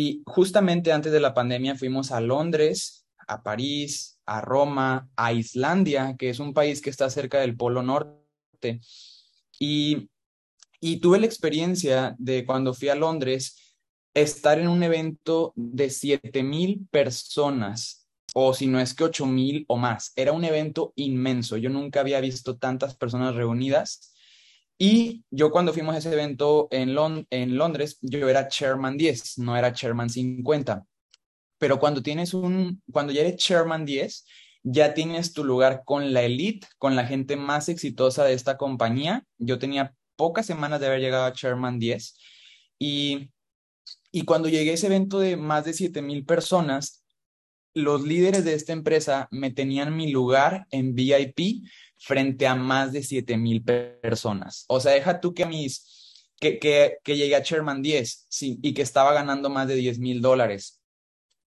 Y justamente antes de la pandemia fuimos a Londres, a París, a Roma, a Islandia, que es un país que está cerca del Polo Norte. Y, y tuve la experiencia de cuando fui a Londres, estar en un evento de 7000 personas, o si no es que 8000 o más. Era un evento inmenso. Yo nunca había visto tantas personas reunidas. Y yo cuando fuimos a ese evento en, Londres, yo era Chairman 10, no era Chairman 50. Pero cuando tienes un, cuando ya eres Chairman 10, ya tienes tu lugar con la elite, con la gente más exitosa de esta compañía. Yo tenía pocas semanas de haber llegado a Chairman 10 y, y cuando llegué a ese evento de más de 7 mil personas, los líderes de esta empresa me tenían mi lugar en VIP frente a más de 7 mil personas. O sea, deja tú que mis, que, que, llegué a Chairman 10 sí, y que estaba ganando más de 10 mil dólares,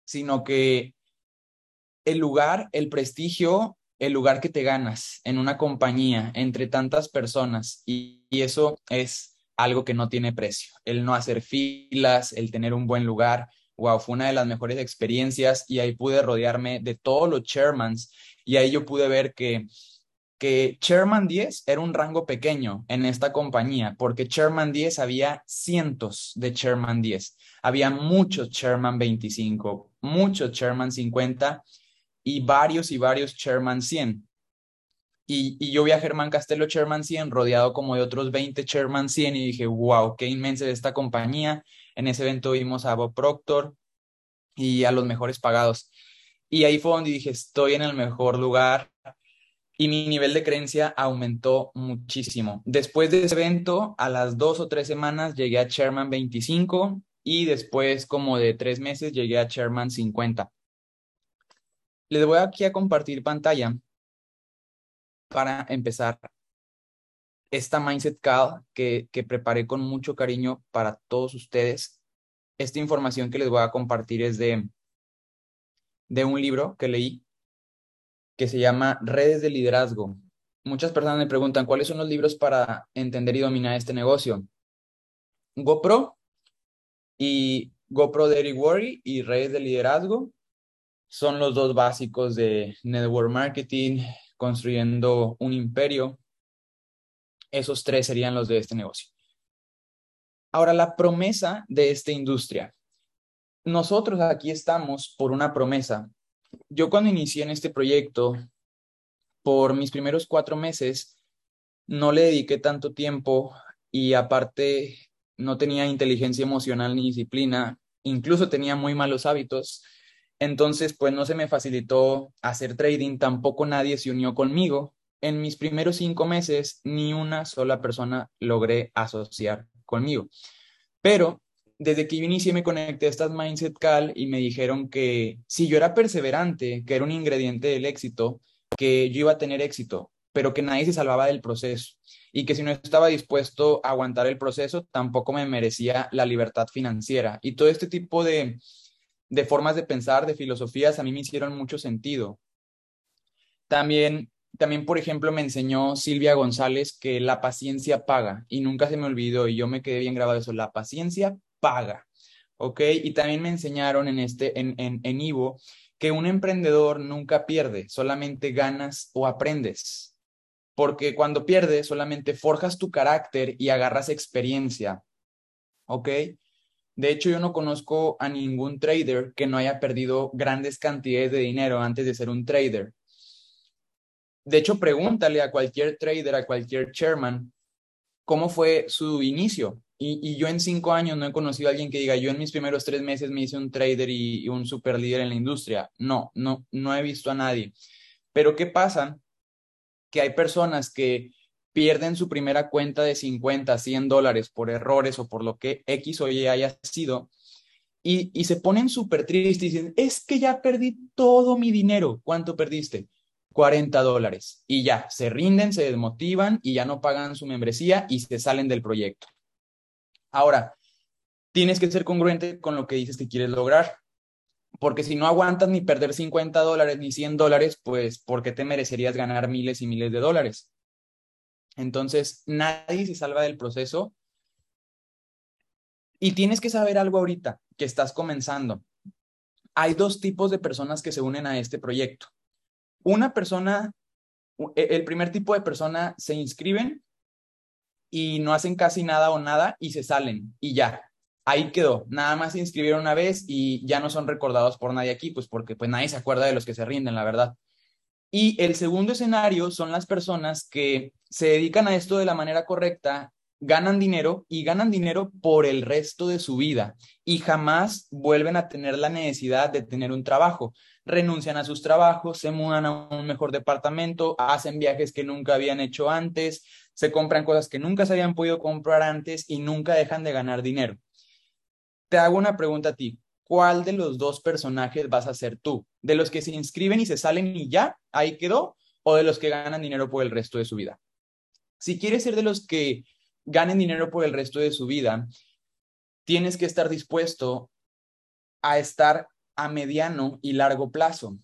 sino que el lugar, el prestigio, el lugar que te ganas en una compañía entre tantas personas y, y eso es algo que no tiene precio. El no hacer filas, el tener un buen lugar, wow, fue una de las mejores experiencias y ahí pude rodearme de todos los chairmans y ahí yo pude ver que que Chairman 10 era un rango pequeño en esta compañía, porque Chairman 10 había cientos de Chairman 10, había muchos Chairman 25, muchos Chairman 50 y varios y varios Chairman 100. Y, y, yo vi a Germán Castelo Chairman 100 rodeado como de otros 20 Chairman 100 y dije, wow, qué inmensa es esta compañía. En ese evento vimos a Bob Proctor y a los mejores pagados. Y ahí fue donde dije, estoy en el mejor lugar, y mi nivel de creencia aumentó muchísimo. Después de ese evento, a las dos o tres semanas llegué a Chairman 25 y después como de tres meses llegué a Chairman 50. Les voy aquí a compartir pantalla para empezar esta Mindset Call que, que preparé con mucho cariño para todos ustedes. Esta información que les voy a compartir es de, de un libro que leí que se llama Redes de Liderazgo. Muchas personas me preguntan cuáles son los libros para entender y dominar este negocio. GoPro y GoPro Daily Worry y Redes de Liderazgo son los dos básicos de network marketing, construyendo un imperio. Esos tres serían los de este negocio. Ahora, la promesa de esta industria. Nosotros aquí estamos por una promesa yo cuando inicié en este proyecto, por mis primeros cuatro meses, no le dediqué tanto tiempo y aparte no tenía inteligencia emocional ni disciplina, incluso tenía muy malos hábitos. Entonces, pues no se me facilitó hacer trading, tampoco nadie se unió conmigo. En mis primeros cinco meses, ni una sola persona logré asociar conmigo. Pero desde que yo inicié me conecté a estas Mindset Call y me dijeron que si yo era perseverante, que era un ingrediente del éxito, que yo iba a tener éxito, pero que nadie se salvaba del proceso y que si no estaba dispuesto a aguantar el proceso, tampoco me merecía la libertad financiera. Y todo este tipo de, de formas de pensar, de filosofías, a mí me hicieron mucho sentido. También también, por ejemplo, me enseñó Silvia González que la paciencia paga y nunca se me olvidó y yo me quedé bien grabado eso, la paciencia paga. ¿Ok? Y también me enseñaron en este, en, en, en Ivo, que un emprendedor nunca pierde, solamente ganas o aprendes. Porque cuando pierdes, solamente forjas tu carácter y agarras experiencia. ¿Ok? De hecho, yo no conozco a ningún trader que no haya perdido grandes cantidades de dinero antes de ser un trader. De hecho, pregúntale a cualquier trader, a cualquier chairman, cómo fue su inicio. Y, yo en cinco años no he conocido a alguien que diga, yo en mis primeros tres meses me hice un trader y, un super líder en la industria. No, no, no he visto a nadie. Pero ¿qué pasa? Que hay personas que pierden su primera cuenta de 50, 100 dólares por errores o por lo que X o Y haya sido y, y se ponen súper tristes y dicen, es que ya perdí todo mi dinero. ¿Cuánto perdiste? 40 dólares. Y ya, se rinden, se desmotivan y ya no pagan su membresía y se salen del proyecto. Ahora, tienes que ser congruente con lo que dices que quieres lograr. Porque si no aguantas ni perder 50 dólares ni 100 dólares, pues ¿por qué te merecerías ganar miles y miles de dólares? Entonces, nadie se salva del proceso. Y tienes que saber algo ahorita, que estás comenzando. Hay dos tipos de personas que se unen a este proyecto. Una persona, e, el primer tipo de persona se inscriben y no hacen casi nada o nada y se salen y ya. Ahí quedó. Nada más se inscribieron una vez y ya no son recordados por nadie aquí, pues porque pues nadie se acuerda de los que se rinden, la verdad. Y el segundo escenario son las personas que se dedican a esto de la manera correcta, ganan dinero y ganan dinero por el resto de su vida y jamás vuelven a tener la necesidad de tener un trabajo. Renuncian a sus trabajos, se mudan a un mejor departamento, hacen viajes que nunca habían hecho antes, se compran cosas que nunca se habían podido comprar antes y nunca dejan de ganar dinero. Te hago una pregunta a ti. ¿Cuál de los dos personajes vas a ser tú? ¿De los que se inscriben y se salen y ya, ahí quedó? ¿O de los que ganan dinero por el resto de su vida? Si quieres ser de los que ganen dinero por el resto de su vida, tienes que estar dispuesto a estar a mediano y largo plazo,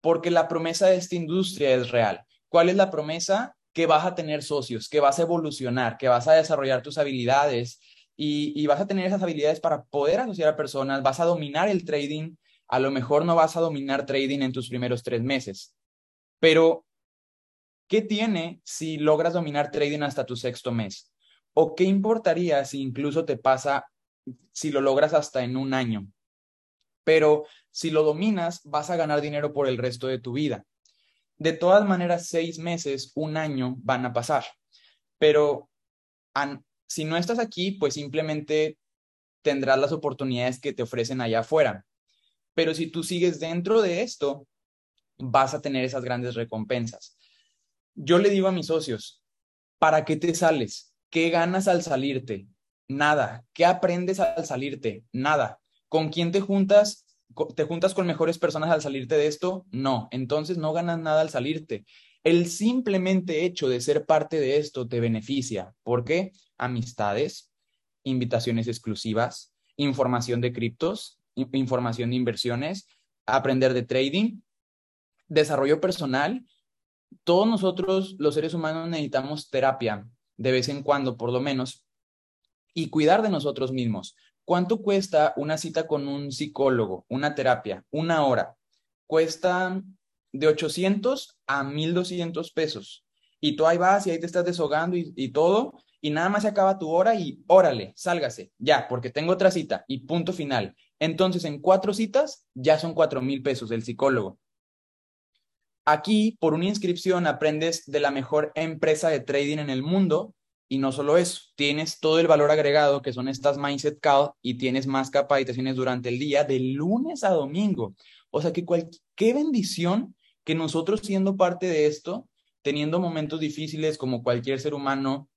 porque la promesa de esta industria es real. ¿Cuál es la promesa? Que vas a tener socios, que vas a evolucionar, que vas a desarrollar tus habilidades y, vas a tener esas habilidades para poder asociar a personas, vas a dominar el trading, a lo mejor no vas a dominar trading en tus primeros tres meses, pero ¿qué tiene si logras dominar trading hasta tu sexto mes? ¿O qué importaría si incluso te pasa, si lo logras hasta en un año? Pero si lo dominas, vas a ganar dinero por el resto de tu vida. De todas maneras, seis meses, un año van a pasar. Pero si no estás aquí, pues simplemente tendrás las oportunidades que te ofrecen allá afuera. Pero si tú sigues dentro de esto, vas a tener esas grandes recompensas. Yo le digo a mis socios, ¿para qué te sales? ¿Qué ganas al salirte? Nada. ¿Qué aprendes al salirte? Nada. ¿Con quién te juntas? ¿Te juntas con mejores personas al salirte de esto? No. Entonces no ganas nada al salirte. El simplemente hecho de ser parte de esto te beneficia. ¿Por qué? amistades, invitaciones exclusivas, información de criptos, información de inversiones, aprender de trading, desarrollo personal. Todos nosotros, los seres humanos, necesitamos terapia de vez en cuando, por lo menos, y cuidar de nosotros mismos. ¿Cuánto cuesta una cita con un psicólogo, una terapia? Una hora. Cuesta de 800 a 1200 pesos. Y tú ahí vas y ahí te estás deshogando y, y todo, y nada más se acaba tu hora y órale, sálgase, ya, porque tengo otra cita y punto final. Entonces, en cuatro citas ya son cuatro mil pesos del psicólogo. Aquí, por una inscripción, aprendes de la mejor empresa de trading en el mundo y no solo eso, tienes todo el valor agregado que son estas Mindset Call y tienes más capacitaciones durante el día de lunes a domingo. O sea que qué bendición que nosotros siendo parte de esto, teniendo momentos difíciles como cualquier ser humano,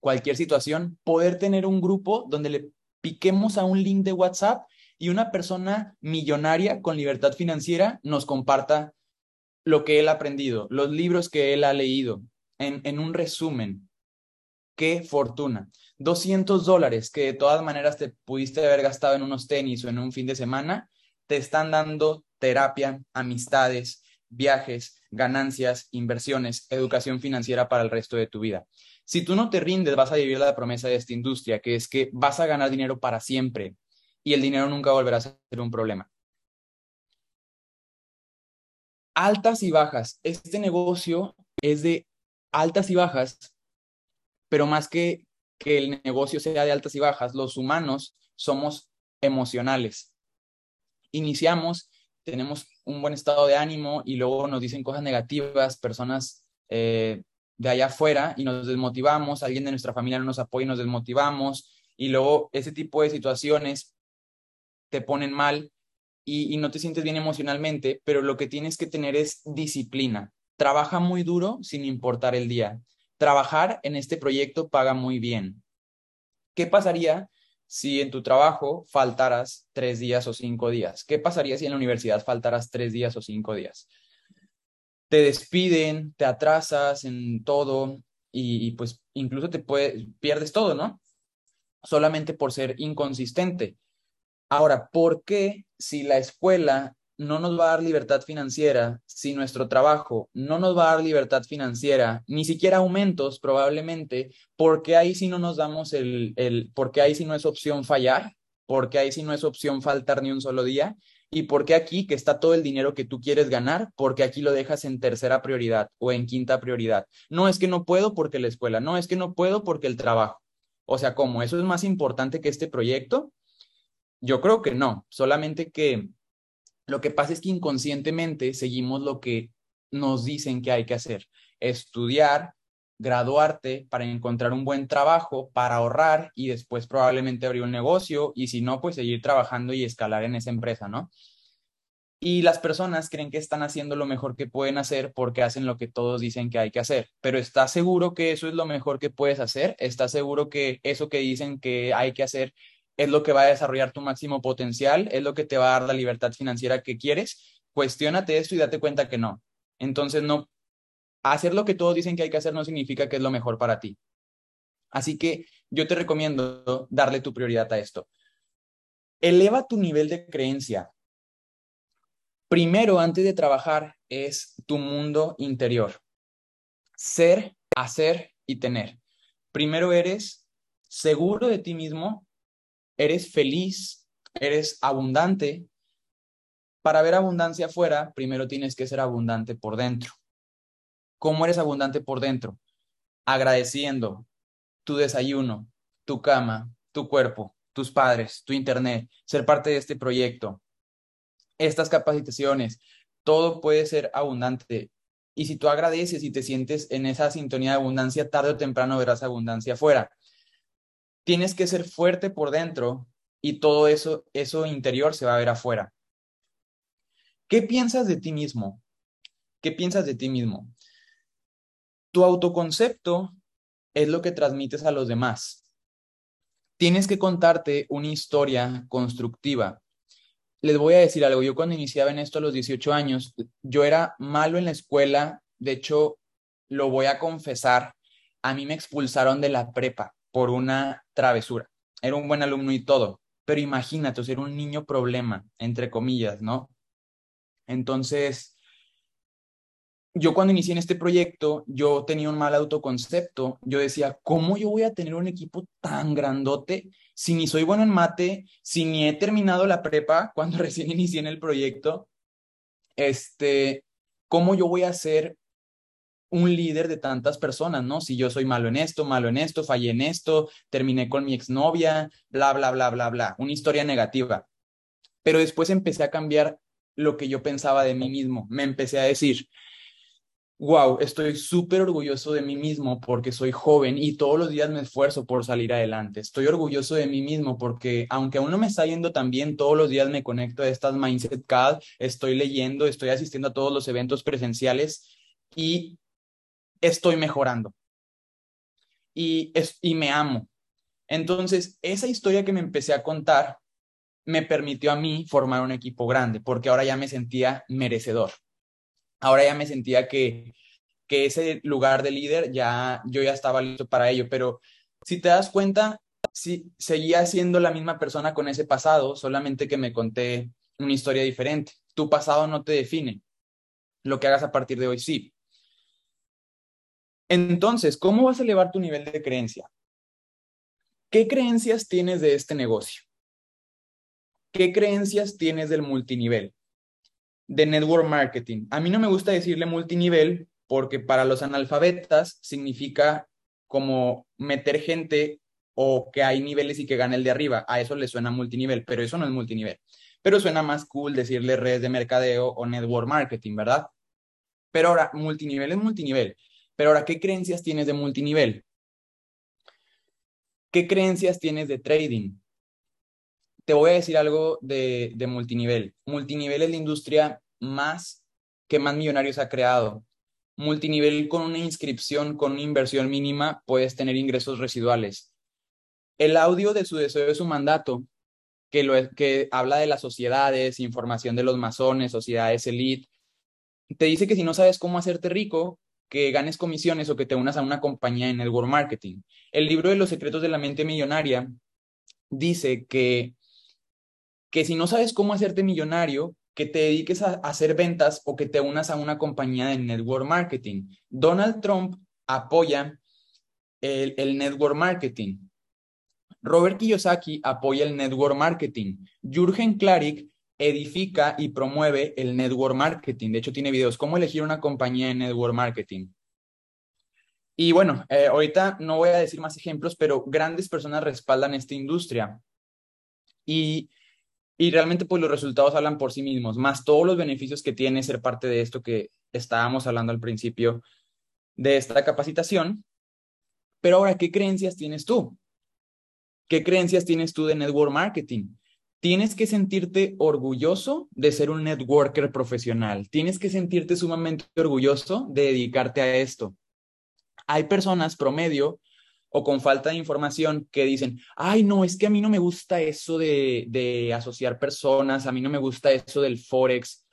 cualquier situación, poder tener un grupo donde le piquemos a un link de WhatsApp y una persona millonaria con libertad financiera nos comparta lo que él ha aprendido, los libros que él ha leído, en, en un resumen. Qué fortuna. 200 dólares que de todas maneras te pudiste haber gastado en unos tenis o en un fin de semana, te están dando terapia, amistades, viajes, ganancias, inversiones, educación financiera para el resto de tu vida. Si tú no te rindes, vas a vivir la promesa de esta industria, que es que vas a ganar dinero para siempre y el dinero nunca volverá a ser un problema. Altas y bajas. Este negocio es de altas y bajas, pero más que que el negocio sea de altas y bajas, los humanos somos emocionales. Iniciamos, tenemos un buen estado de ánimo y luego nos dicen cosas negativas, personas eh, de allá afuera y nos desmotivamos, alguien de nuestra familia no nos apoya y nos desmotivamos, y luego ese tipo de situaciones te ponen mal y, y no te sientes bien emocionalmente, pero lo que tienes que tener es disciplina. Trabaja muy duro sin importar el día. Trabajar en este proyecto paga muy bien. ¿Qué pasaría si en tu trabajo faltaras tres días o cinco días? ¿Qué pasaría si en la universidad faltaras tres días o cinco días? te despiden, te atrasas en todo y, pues incluso te puedes, pierdes todo, ¿no? Solamente por ser inconsistente. Ahora, ¿por qué si la escuela no nos va a dar libertad financiera, si nuestro trabajo no nos va a dar libertad financiera, ni siquiera aumentos probablemente, porque ahí sí no nos damos el, el porque ahí sí no es opción fallar, porque ahí sí no es opción faltar ni un solo día, y porque aquí que está todo el dinero que tú quieres ganar, porque aquí lo dejas en tercera prioridad o en quinta prioridad. No es que no puedo porque la escuela, no es que no puedo porque el trabajo. O sea, ¿cómo? ¿Eso es más importante que este proyecto? Yo creo que no, solamente que lo que pasa es que inconscientemente seguimos lo que nos dicen que hay que hacer, estudiar, graduarte para encontrar un buen trabajo, para ahorrar y después probablemente abrir un negocio y si no, pues seguir trabajando y escalar en esa empresa, ¿no? Y las personas creen que están haciendo lo mejor que pueden hacer porque hacen lo que todos dicen que hay que hacer. Pero ¿estás seguro que eso es lo mejor que puedes hacer? ¿Estás seguro que eso que dicen que hay que hacer es lo que va a desarrollar tu máximo potencial? ¿Es lo que te va a dar la libertad financiera que quieres? Cuestiónate esto y date cuenta que no. Entonces, no, hacer lo que todos dicen que hay que hacer no significa que es lo mejor para ti. Así que yo te recomiendo darle tu prioridad a esto. Eleva tu nivel de creencia primero, antes de trabajar, es tu mundo interior. Ser, hacer y tener. Primero eres seguro de ti mismo, eres feliz, eres abundante. Para ver abundancia afuera, primero tienes que ser abundante por dentro. ¿Cómo eres abundante por dentro? Agradeciendo tu desayuno, tu cama, tu cuerpo, tus padres, tu internet, ser parte de este proyecto, estas capacitaciones, todo puede ser abundante. Y si tú agradeces y te sientes en esa sintonía de abundancia, tarde o temprano verás abundancia afuera. Tienes que ser fuerte por dentro y todo eso, eso interior se va a ver afuera. ¿Qué piensas de ti mismo? ¿Qué piensas de ti mismo? Tu autoconcepto es lo que transmites a los demás. Tienes que contarte una historia constructiva les voy a decir algo, yo cuando iniciaba en esto a los 18 años, yo era malo en la escuela, de hecho, lo voy a confesar, a mí me expulsaron de la prepa por una travesura. Era un buen alumno y todo, pero imagínate, ser un niño problema, entre comillas, ¿no? Entonces, yo cuando inicié en este proyecto, yo tenía un mal autoconcepto. Yo decía, ¿cómo yo voy a tener un equipo tan grandote si ni soy bueno en mate, si ni he terminado la prepa cuando recién inicié en el proyecto? Este, ¿cómo yo voy a ser un líder de tantas personas, ¿no? Si yo soy malo en esto, malo en esto, fallé en esto, terminé con mi exnovia, bla, bla, bla, bla, bla, una historia negativa. Pero después empecé a cambiar lo que yo pensaba de mí mismo. Me empecé a decir, wow, estoy súper orgulloso de mí mismo porque soy joven y todos los días me esfuerzo por salir adelante. Estoy orgulloso de mí mismo porque aunque aún no me está yendo tan bien, todos los días me conecto a estas Mindset CAD, estoy leyendo, estoy asistiendo a todos los eventos presenciales y estoy mejorando. Y, es, y me amo. Entonces, esa historia que me empecé a contar me permitió a mí formar un equipo grande porque ahora ya me sentía merecedor ahora ya me sentía que, que ese lugar de líder ya, yo ya estaba listo para ello, pero si te das cuenta, sí, seguía siendo la misma persona con ese pasado, solamente que me conté una historia diferente. Tu pasado no te define. Lo que hagas a partir de hoy sí. Entonces, ¿cómo vas a elevar tu nivel de creencia? ¿Qué creencias tienes de este negocio? ¿Qué creencias tienes del multinivel? de network marketing. A mí no me gusta decirle multinivel porque para los analfabetas significa como meter gente o que hay niveles y que gana el de arriba. A eso le suena multinivel, pero eso no es multinivel. Pero suena más cool decirle redes de mercadeo o network marketing, ¿verdad? Pero ahora, multinivel es multinivel. Pero ahora, ¿qué creencias tienes de multinivel? ¿Qué creencias tienes de trading? te voy a decir algo de, multinivel. Multinivel es la industria más que más millonarios ha creado. Multinivel con una inscripción, con una inversión mínima, puedes tener ingresos residuales. El audio de su deseo de su mandato, que, lo, que habla de las sociedades, información de los masones, sociedades elite, te dice que si no sabes cómo hacerte rico, que ganes comisiones o que te unas a una compañía en world marketing. El libro de los secretos de la mente millonaria dice que que si no sabes cómo hacerte millonario, que te dediques a, hacer ventas o que te unas a una compañía de network marketing. Donald Trump apoya el, el network marketing. Robert Kiyosaki apoya el network marketing. Jürgen Klarik edifica y promueve el network marketing. De hecho, tiene videos, cómo elegir una compañía de network marketing. Y bueno, eh, ahorita no voy a decir más ejemplos, pero grandes personas respaldan esta industria. Y, y realmente pues los resultados hablan por sí mismos, más todos los beneficios que tiene ser parte de esto que estábamos hablando al principio de esta capacitación. Pero ahora, ¿qué creencias tienes tú? ¿Qué creencias tienes tú de network marketing? Tienes que sentirte orgulloso de ser un networker profesional. Tienes que sentirte sumamente orgulloso de dedicarte a esto. Hay personas promedio o con falta de información que dicen, ay, no, es que a mí no me gusta eso de, de asociar personas, a mí no me gusta eso del forex.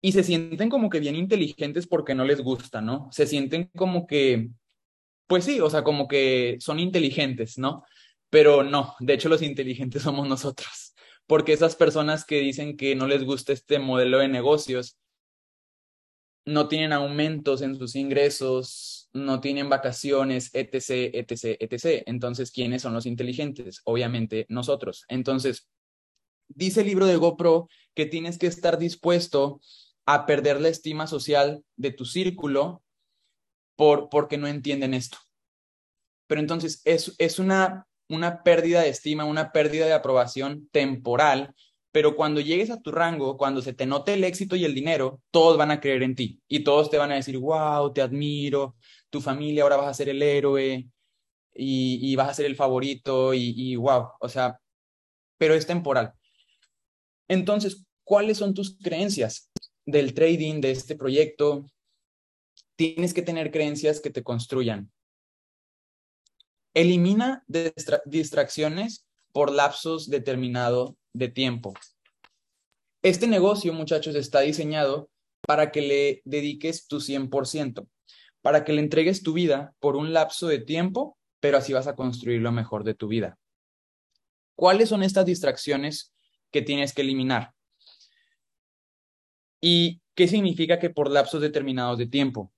Y se sienten como que bien inteligentes porque no les gusta, ¿no? Se sienten como que, pues sí, o sea, como que son inteligentes, ¿no? Pero no, de hecho los inteligentes somos nosotros, porque esas personas que dicen que no les gusta este modelo de negocios, no tienen aumentos en sus ingresos, no tienen vacaciones, etc., etc., etc. Entonces, ¿quiénes son los inteligentes? Obviamente nosotros. Entonces, dice el libro de GoPro que tienes que estar dispuesto a perder la estima social de tu círculo por, porque no entienden esto. Pero entonces es, es una una pérdida de estima, una pérdida de aprobación temporal, pero cuando llegues a tu rango, cuando se te note el éxito y el dinero, todos van a creer en ti y todos te van a decir, wow, te admiro, tu familia ahora vas a ser el héroe y, vas a ser el favorito y, y wow, o sea, pero es temporal. Entonces, ¿cuáles son tus creencias del trading, de este proyecto? Tienes que tener creencias que te construyan, Elimina distracciones por lapsos determinado de tiempo. Este negocio, muchachos, está diseñado para que le dediques tu 100%, para que le entregues tu vida por un lapso de tiempo, pero así vas a construir lo mejor de tu vida. ¿Cuáles son estas distracciones que tienes que eliminar? ¿Y qué significa que por lapsos determinados de tiempo?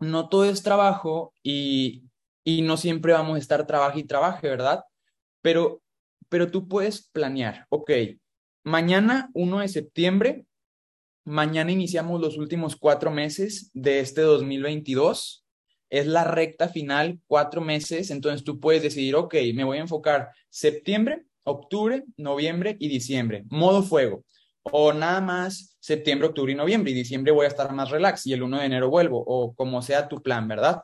No todo es trabajo y y no siempre vamos a estar trabajo y trabaje, ¿verdad? Pero, pero tú puedes planear, ok, mañana 1 de septiembre, mañana iniciamos los últimos cuatro meses de este 2022, es la recta final, cuatro meses, entonces tú puedes decidir, ok, me voy a enfocar septiembre, octubre, noviembre y diciembre, modo fuego. O nada más septiembre, octubre y noviembre, y diciembre voy a estar más relax y el 1 de enero vuelvo, o como sea tu plan, ¿verdad?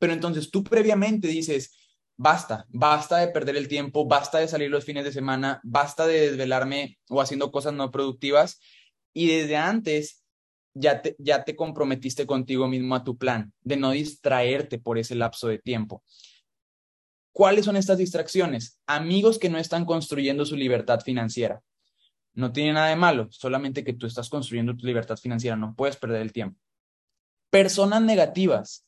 Pero entonces tú previamente dices, basta, basta de perder el tiempo, basta de salir los fines de semana, basta de desvelarme o haciendo cosas no productivas. Y desde antes ya te, ya te comprometiste contigo mismo a tu plan, de no distraerte por ese lapso de tiempo. ¿Cuáles son estas distracciones? Amigos que no están construyendo su libertad financiera. No tiene nada de malo, solamente que tú estás construyendo tu libertad financiera, no puedes perder el tiempo. Personas negativas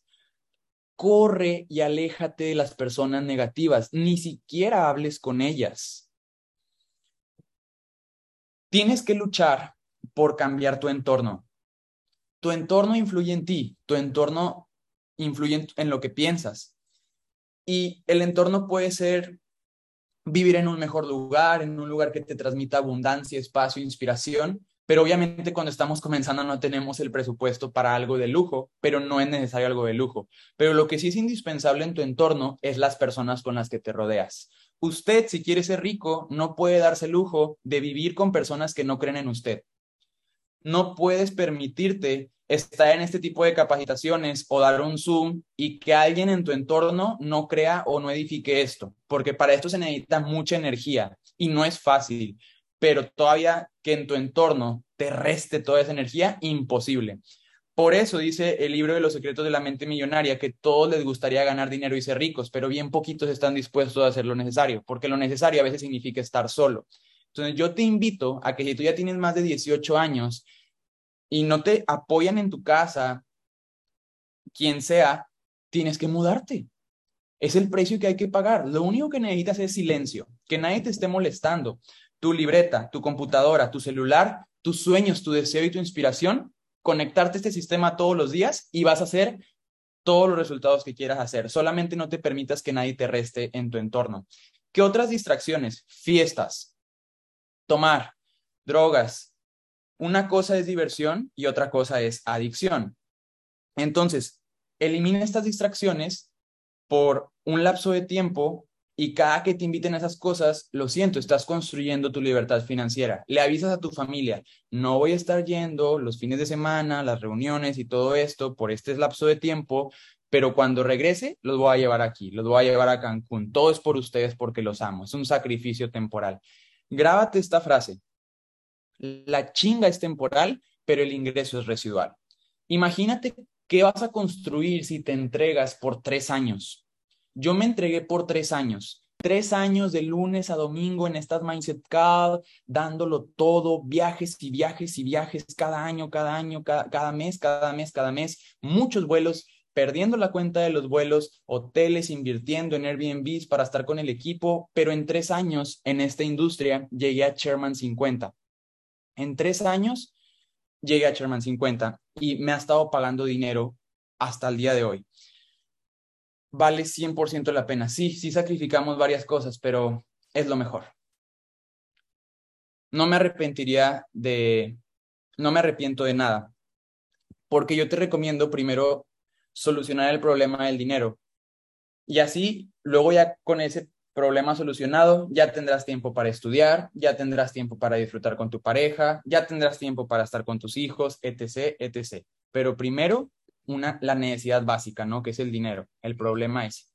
corre y aléjate de las personas negativas, ni siquiera hables con ellas. Tienes que luchar por cambiar tu entorno. Tu entorno influye en ti, tu entorno influye en, lo que piensas. Y el entorno puede ser vivir en un mejor lugar, en un lugar que te transmita abundancia, espacio, inspiración, pero obviamente cuando estamos comenzando no tenemos el presupuesto para algo de lujo, pero no es necesario algo de lujo. Pero lo que sí es indispensable en tu entorno es las personas con las que te rodeas. Usted, si quiere ser rico, no puede darse el lujo de vivir con personas que no creen en usted. No puedes permitirte estar en este tipo de capacitaciones o dar un Zoom y que alguien en tu entorno no crea o no edifique esto, porque para esto se necesita mucha energía y no es fácil pero todavía que en tu entorno te reste toda esa energía, imposible. Por eso dice el libro de los secretos de la mente millonaria que todos les gustaría ganar dinero y ser ricos, pero bien poquitos están dispuestos a hacer lo necesario, porque lo necesario a veces significa estar solo. Entonces yo te invito a que si tú ya tienes más de 18 años y no te apoyan en tu casa, quien sea, tienes que mudarte. Es el precio que hay que pagar. Lo único que necesitas es silencio, que nadie te esté molestando, tu libreta, tu computadora, tu celular, tus sueños, tu deseo y tu inspiración, conectarte a este sistema todos los días y vas a hacer todos los resultados que quieras hacer. Solamente no te permitas que nadie te reste en tu entorno. ¿Qué otras distracciones? Fiestas, tomar, drogas. Una cosa es diversión y otra cosa es adicción. Entonces, elimina estas distracciones por un lapso de tiempo y cada que te inviten a esas cosas, lo siento, estás construyendo tu libertad financiera. Le avisas a tu familia, no voy a estar yendo los fines de semana, las reuniones y todo esto por este lapso de tiempo, pero cuando regrese los voy a llevar aquí, los voy a llevar a Cancún. Todo es por ustedes porque los amo. Es un sacrificio temporal. Grábate esta frase. La chinga es temporal, pero el ingreso es residual. Imagínate qué vas a construir si te entregas por tres años yo me entregué por tres años, tres años de lunes a domingo en estas Mindset Call, dándolo todo, viajes y viajes y viajes cada año, cada año, cada, cada mes, cada mes, cada mes, muchos vuelos, perdiendo la cuenta de los vuelos, hoteles, invirtiendo en Airbnb para estar con el equipo, pero en tres años en esta industria llegué a Chairman 50. En tres años llegué a Chairman 50 y me ha estado pagando dinero hasta el día de hoy vale 100% la pena. Sí, sí sacrificamos varias cosas, pero es lo mejor. No me arrepentiría de, no me arrepiento de nada, porque yo te recomiendo primero solucionar el problema del dinero. Y así, luego ya con ese problema solucionado, ya tendrás tiempo para estudiar, ya tendrás tiempo para disfrutar con tu pareja, ya tendrás tiempo para estar con tus hijos, etc., etc. Pero primero una, la necesidad básica, ¿no? Que es el dinero. El problema es.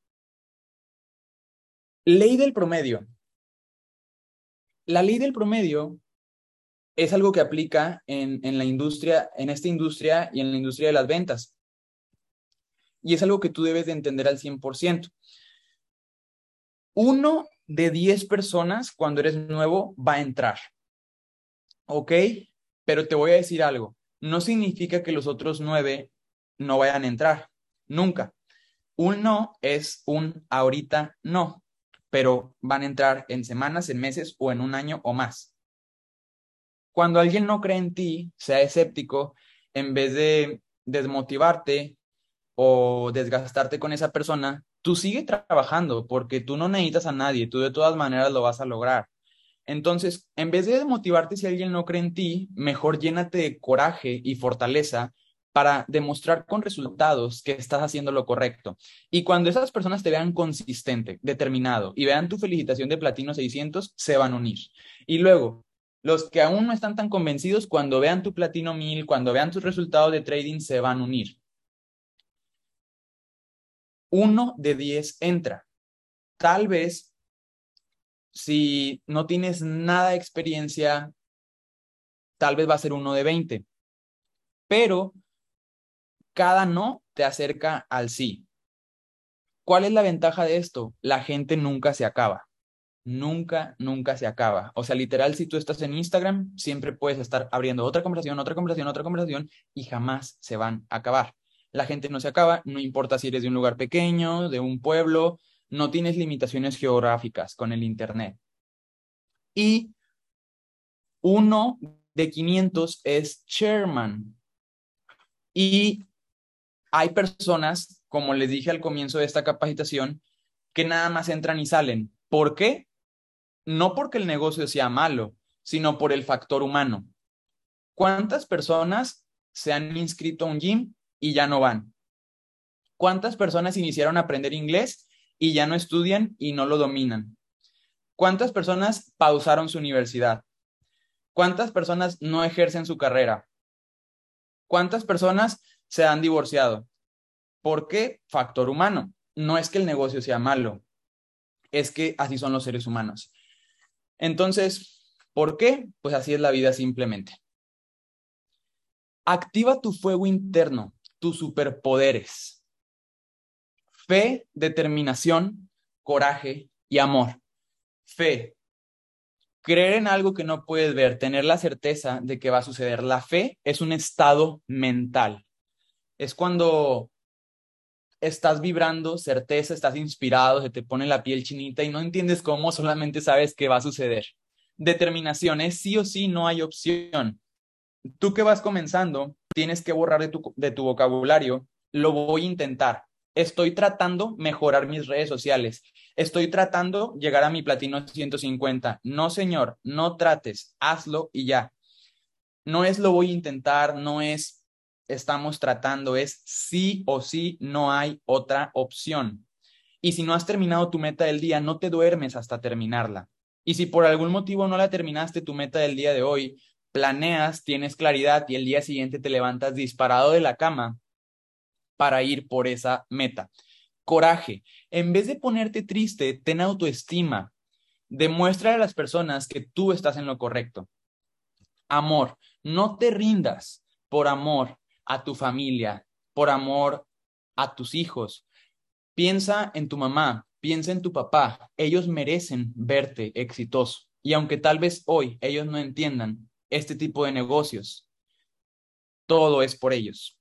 Ley del promedio. La ley del promedio es algo que aplica en, en la industria, en esta industria y en la industria de las ventas. Y es algo que tú debes de entender al 100%. Uno de 10 personas cuando eres nuevo va a entrar. ¿Ok? Pero te voy a decir algo. No significa que los otros nueve no vayan a entrar, nunca. Un no es un ahorita no, pero van a entrar en semanas, en meses o en un año o más. Cuando alguien no cree en ti, sea escéptico, en vez de desmotivarte o desgastarte con esa persona, tú sigue trabajando porque tú no necesitas a nadie, tú de todas maneras lo vas a lograr. Entonces, en vez de desmotivarte si alguien no cree en ti, mejor llénate de coraje y fortaleza para demostrar con resultados que estás haciendo lo correcto. Y cuando esas personas te vean consistente, determinado y vean tu felicitación de platino 600, se van a unir. Y luego, los que aún no están tan convencidos, cuando vean tu platino 1000, cuando vean tus resultados de trading, se van a unir. Uno de diez entra. Tal vez, si no tienes nada de experiencia, tal vez va a ser uno de 20. Pero cada no te acerca al sí. ¿Cuál es la ventaja de esto? La gente nunca se acaba. Nunca, nunca se acaba. O sea, literal, si tú estás en Instagram, siempre puedes estar abriendo otra conversación, otra conversación, otra conversación y jamás se van a acabar. La gente no se acaba, no importa si eres de un lugar pequeño, de un pueblo, no tienes limitaciones geográficas con el Internet. Y uno de 500 es chairman. Y hay personas, como les dije al comienzo de esta capacitación, que nada más entran y salen. ¿Por qué? No porque el negocio sea malo, sino por el factor humano. ¿Cuántas personas se han inscrito a un gym y ya no van? ¿Cuántas personas iniciaron a aprender inglés y ya no estudian y no lo dominan? ¿Cuántas personas pausaron su universidad? ¿Cuántas personas no ejercen su carrera? ¿Cuántas personas se han divorciado. ¿Por qué? Factor humano. No es que el negocio sea malo, es que así son los seres humanos. Entonces, ¿por qué? Pues así es la vida simplemente. Activa tu fuego interno, tus superpoderes. Fe, determinación, coraje y amor. Fe, creer en algo que no puedes ver, tener la certeza de que va a suceder. La fe es un estado mental es cuando estás vibrando certeza, estás inspirado, se te pone la piel chinita y no entiendes cómo, solamente sabes que va a suceder. Determinación es sí o sí, no hay opción. Tú que vas comenzando, tienes que borrar de tu, de tu vocabulario, lo voy a intentar. Estoy tratando mejorar mis redes sociales. Estoy tratando llegar a mi platino 150. No, señor, no trates, hazlo y ya. No es lo voy a intentar, no es estamos tratando, es sí o sí, no hay otra opción. Y si no has terminado tu meta del día, no te duermes hasta terminarla. Y si por algún motivo no la terminaste tu meta del día de hoy, planeas, tienes claridad y el día siguiente te levantas disparado de la cama para ir por esa meta. Coraje. En vez de ponerte triste, ten autoestima. Demuestra a las personas que tú estás en lo correcto. Amor. No te rindas por amor a tu familia, por amor a tus hijos. Piensa en tu mamá, piensa en tu papá. Ellos merecen verte exitoso. Y aunque tal vez hoy ellos no entiendan este tipo de negocios, todo es por ellos.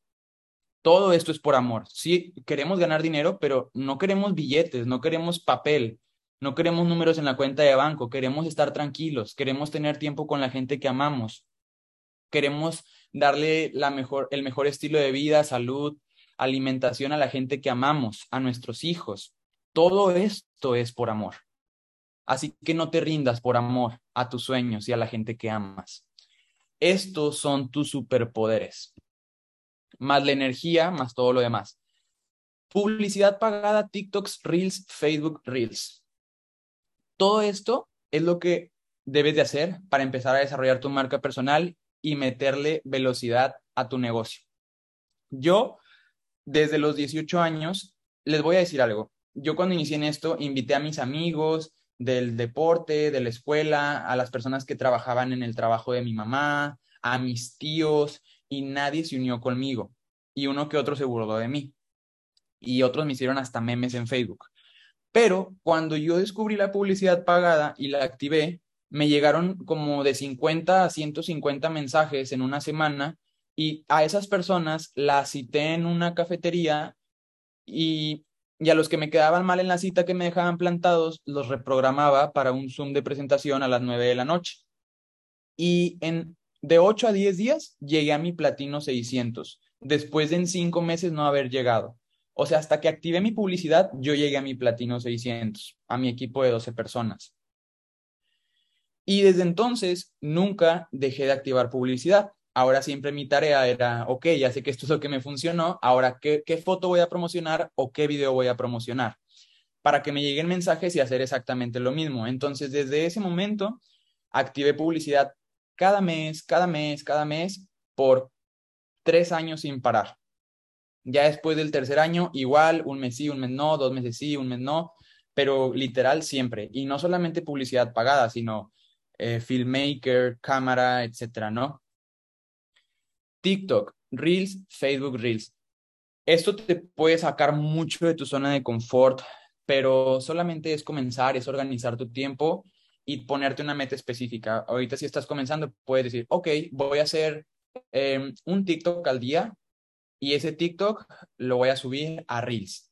Todo esto es por amor. Sí, queremos ganar dinero, pero no queremos billetes, no queremos papel, no queremos números en la cuenta de banco, queremos estar tranquilos, queremos tener tiempo con la gente que amamos, queremos darle la mejor, el mejor estilo de vida, salud, alimentación a la gente que amamos, a nuestros hijos. Todo esto es por amor. Así que no te rindas por amor a tus sueños y a la gente que amas. Estos son tus superpoderes. Más la energía, más todo lo demás. Publicidad pagada, TikToks, Reels, Facebook, Reels. Todo esto es lo que debes de hacer para empezar a desarrollar tu marca personal y meterle velocidad a tu negocio. Yo, desde los 18 años, les voy a decir algo. Yo cuando inicié en esto, invité a mis amigos del deporte, de la escuela, a las personas que trabajaban en el trabajo de mi mamá, a mis tíos, y nadie se unió conmigo. Y uno que otro se burló de mí. Y otros me hicieron hasta memes en Facebook. Pero cuando yo descubrí la publicidad pagada y la activé, me llegaron como de 50 a 150 mensajes en una semana y a esas personas las cité en una cafetería y, y, a los que me quedaban mal en la cita que me dejaban plantados, los reprogramaba para un Zoom de presentación a las 9 de la noche. Y en de 8 a 10 días llegué a mi platino 600, después de en 5 meses no haber llegado. O sea, hasta que activé mi publicidad, yo llegué a mi platino 600, a mi equipo de 12 personas. Y desde entonces nunca dejé de activar publicidad. Ahora siempre mi tarea era, ok, ya sé que esto es lo que me funcionó, ahora qué, foto voy a promocionar o qué video voy a promocionar para que me lleguen mensajes y hacer exactamente lo mismo. Entonces, desde ese momento, activé publicidad cada mes, cada mes, cada mes por tres años sin parar. Ya después del tercer año, igual, un mes sí, un mes no, dos meses sí, un mes no, pero literal siempre. Y no solamente publicidad pagada, sino eh, filmmaker, cámara, etcétera, ¿no? TikTok, Reels, Facebook Reels. Esto te puede sacar mucho de tu zona de confort, pero solamente es comenzar, es organizar tu tiempo y ponerte una meta específica. Ahorita si estás comenzando, puedes decir, ok, voy a hacer em, un TikTok al día y ese TikTok lo voy a subir a Reels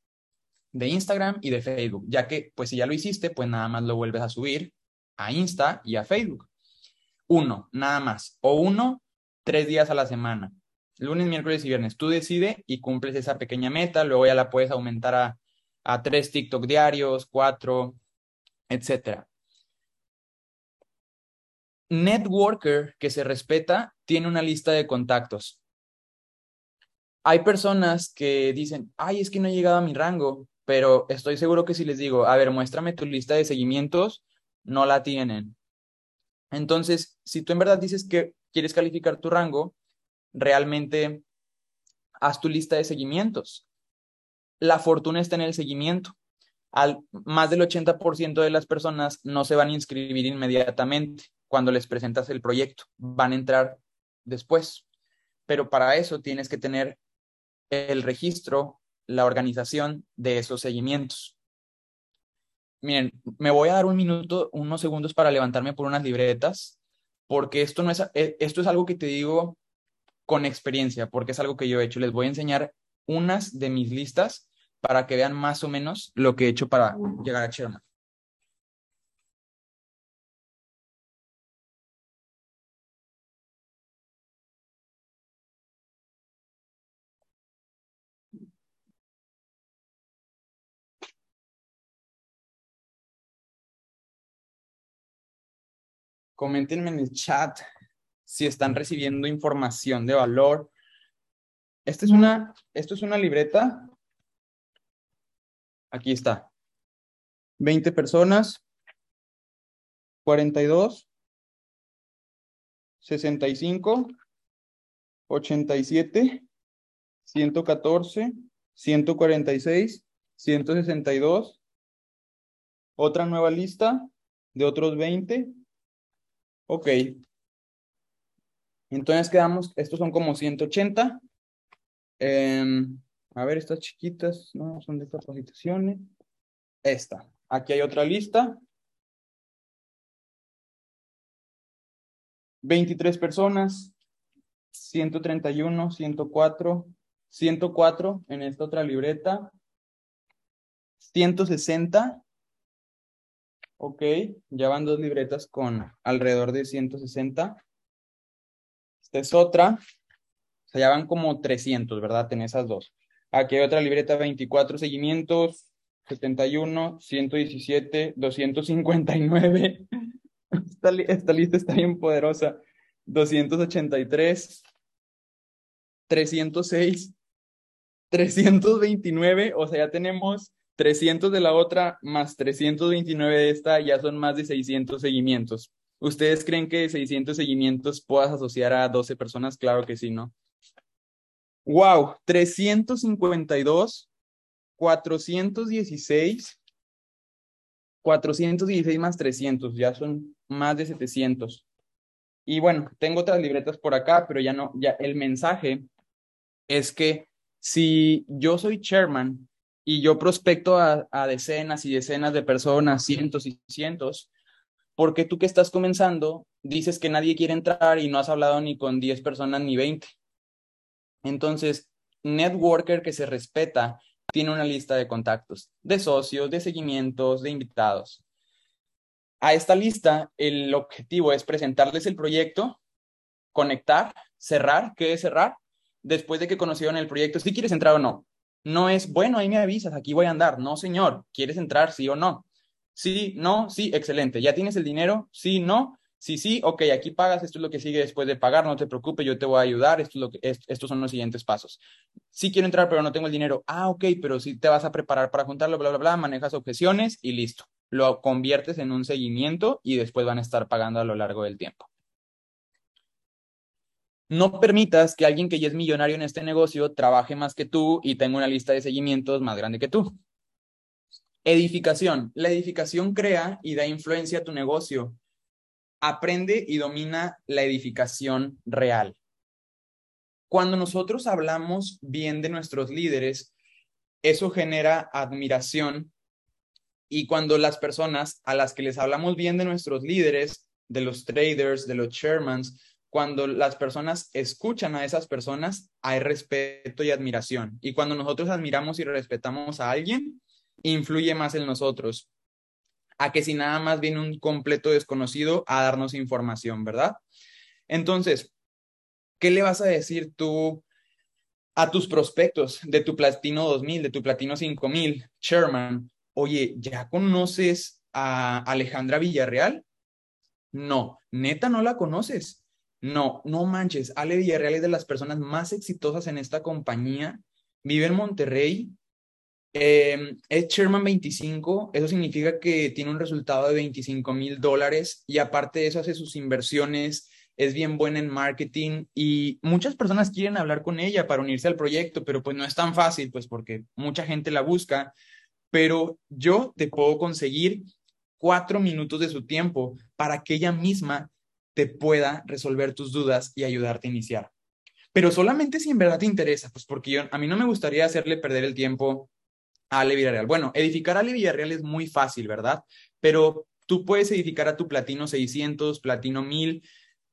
de Instagram y de Facebook, ya que pues si ya lo hiciste, pues nada más lo vuelves a subir a Insta y a Facebook. Uno, nada más. O uno, tres días a la semana. Lunes, miércoles y viernes. Tú decides y cumples esa pequeña meta. Luego ya la puedes aumentar a, a tres TikTok diarios, cuatro, etcétera. Networker que se respeta tiene una lista de contactos. Hay personas que dicen, ay, es que no he llegado a mi rango, pero estoy seguro que si les digo, a ver, muéstrame tu lista de seguimientos, no la tienen. Entonces, si tú en verdad dices que quieres calificar tu rango, realmente haz tu lista de seguimientos. La fortuna está en el seguimiento. Al, más del 80% de las personas no se van a inscribir inmediatamente cuando les presentas el proyecto, van a entrar después. Pero para eso tienes que tener el registro, la organización de esos seguimientos. Miren, me voy a dar un minuto, unos segundos para levantarme por unas libretas, porque esto, no es, eh, esto es algo que te digo con experiencia, porque es algo que yo he hecho. Les voy a enseñar unas de mis listas para que vean más o menos lo que he hecho para llegar a Sherman. Coméntenme en el chat si están recibiendo información de valor. Esta es una, esto es una libreta. Aquí está. 20 personas. 42. 65. 87. 114. 146. 162. Otra nueva lista de otros 20. Ok. Entonces quedamos, estos son como 180. Em, a ver, estas chiquitas, no, son de capacitaciones. Esta. Aquí hay otra lista. 23 personas, 131, 104, 104 en esta otra libreta, 160, ok, ya van dos libretas con alrededor de 160. Esta es otra, o sea, ya van como 300, ¿verdad? En esas dos. Aquí hay otra libreta, 24 seguimientos, 71, 117, 259. Esta, esta lista está bien poderosa. 283, 306, 329, o sea, ya tenemos 300 de la otra más 329 de esta, ya son más de 600 seguimientos. ¿Ustedes creen que 600 seguimientos puedas asociar a 12 personas? Claro que sí, ¿no? Wow, 352, 416, 416 más 300, ya son más de 700. Y bueno, tengo otras libretas por acá, pero ya no, ya el mensaje es que si yo soy chairman y yo prospecto a, decenas y decenas de personas, cientos y cientos, porque tú que estás comenzando dices que nadie quiere entrar y no has hablado ni con 10 personas ni 20. Entonces, networker que se respeta tiene una lista de contactos, de socios, de seguimientos, de invitados. A esta lista, el objetivo es presentarles el proyecto, conectar, cerrar, ¿qué es cerrar? Después de que conocieron el proyecto, si quieres entrar o no. No es, bueno, ahí me avisas, aquí voy a andar. No, señor, ¿quieres entrar, sí o no? Sí, no, sí, excelente. ¿Ya tienes el dinero? Sí, no. Sí, sí, ok, aquí pagas, esto es lo que sigue después de pagar, no te preocupes, yo te voy a ayudar, esto es lo que, estos son los siguientes pasos. Sí quiero entrar, pero no tengo el dinero. Ah, ok, pero sí te vas a preparar para juntarlo, bla, bla, bla, manejas objeciones y listo. Lo conviertes en un seguimiento y después van a estar pagando a lo largo del tiempo. No permitas que alguien que ya es millonario en este negocio trabaje más que tú y tenga una lista de seguimientos más grande que tú. Edificación. La edificación crea y da influencia a tu negocio. Aprende y domina la edificación real. Cuando nosotros hablamos bien de nuestros líderes, eso genera admiración y cuando las personas a las que les hablamos bien de nuestros líderes, de los traders, de los chairmans, cuando las personas escuchan a esas personas, hay respeto y admiración. Y cuando nosotros admiramos y respetamos a alguien, influye más en nosotros a que si nada más viene un completo desconocido a darnos información, ¿verdad? Entonces, ¿qué le vas a decir tú a tus prospectos de tu Platino 2000, de tu Platino 5000, Sherman? Oye, ¿ya conoces a Alejandra Villarreal? No, neta, no la conoces. No, no manches. Ale Villarreal es de las personas más exitosas en esta compañía. Vive en Monterrey. Eh, es Sherman 25. Eso significa que tiene un resultado de 25 mil dólares y aparte de eso hace sus inversiones. Es bien buena en marketing y muchas personas quieren hablar con ella para unirse al proyecto, pero pues no es tan fácil, pues porque mucha gente la busca. Pero yo te puedo conseguir cuatro minutos de su tiempo para que ella misma te pueda resolver tus dudas y ayudarte a iniciar. Pero solamente si en verdad te interesa, pues porque yo, a mí no me gustaría hacerle perder el tiempo a Ale Villarreal. Bueno, edificar a Ale Villarreal es muy fácil, ¿verdad? Pero tú puedes edificar a tu Platino 600, Platino 1000.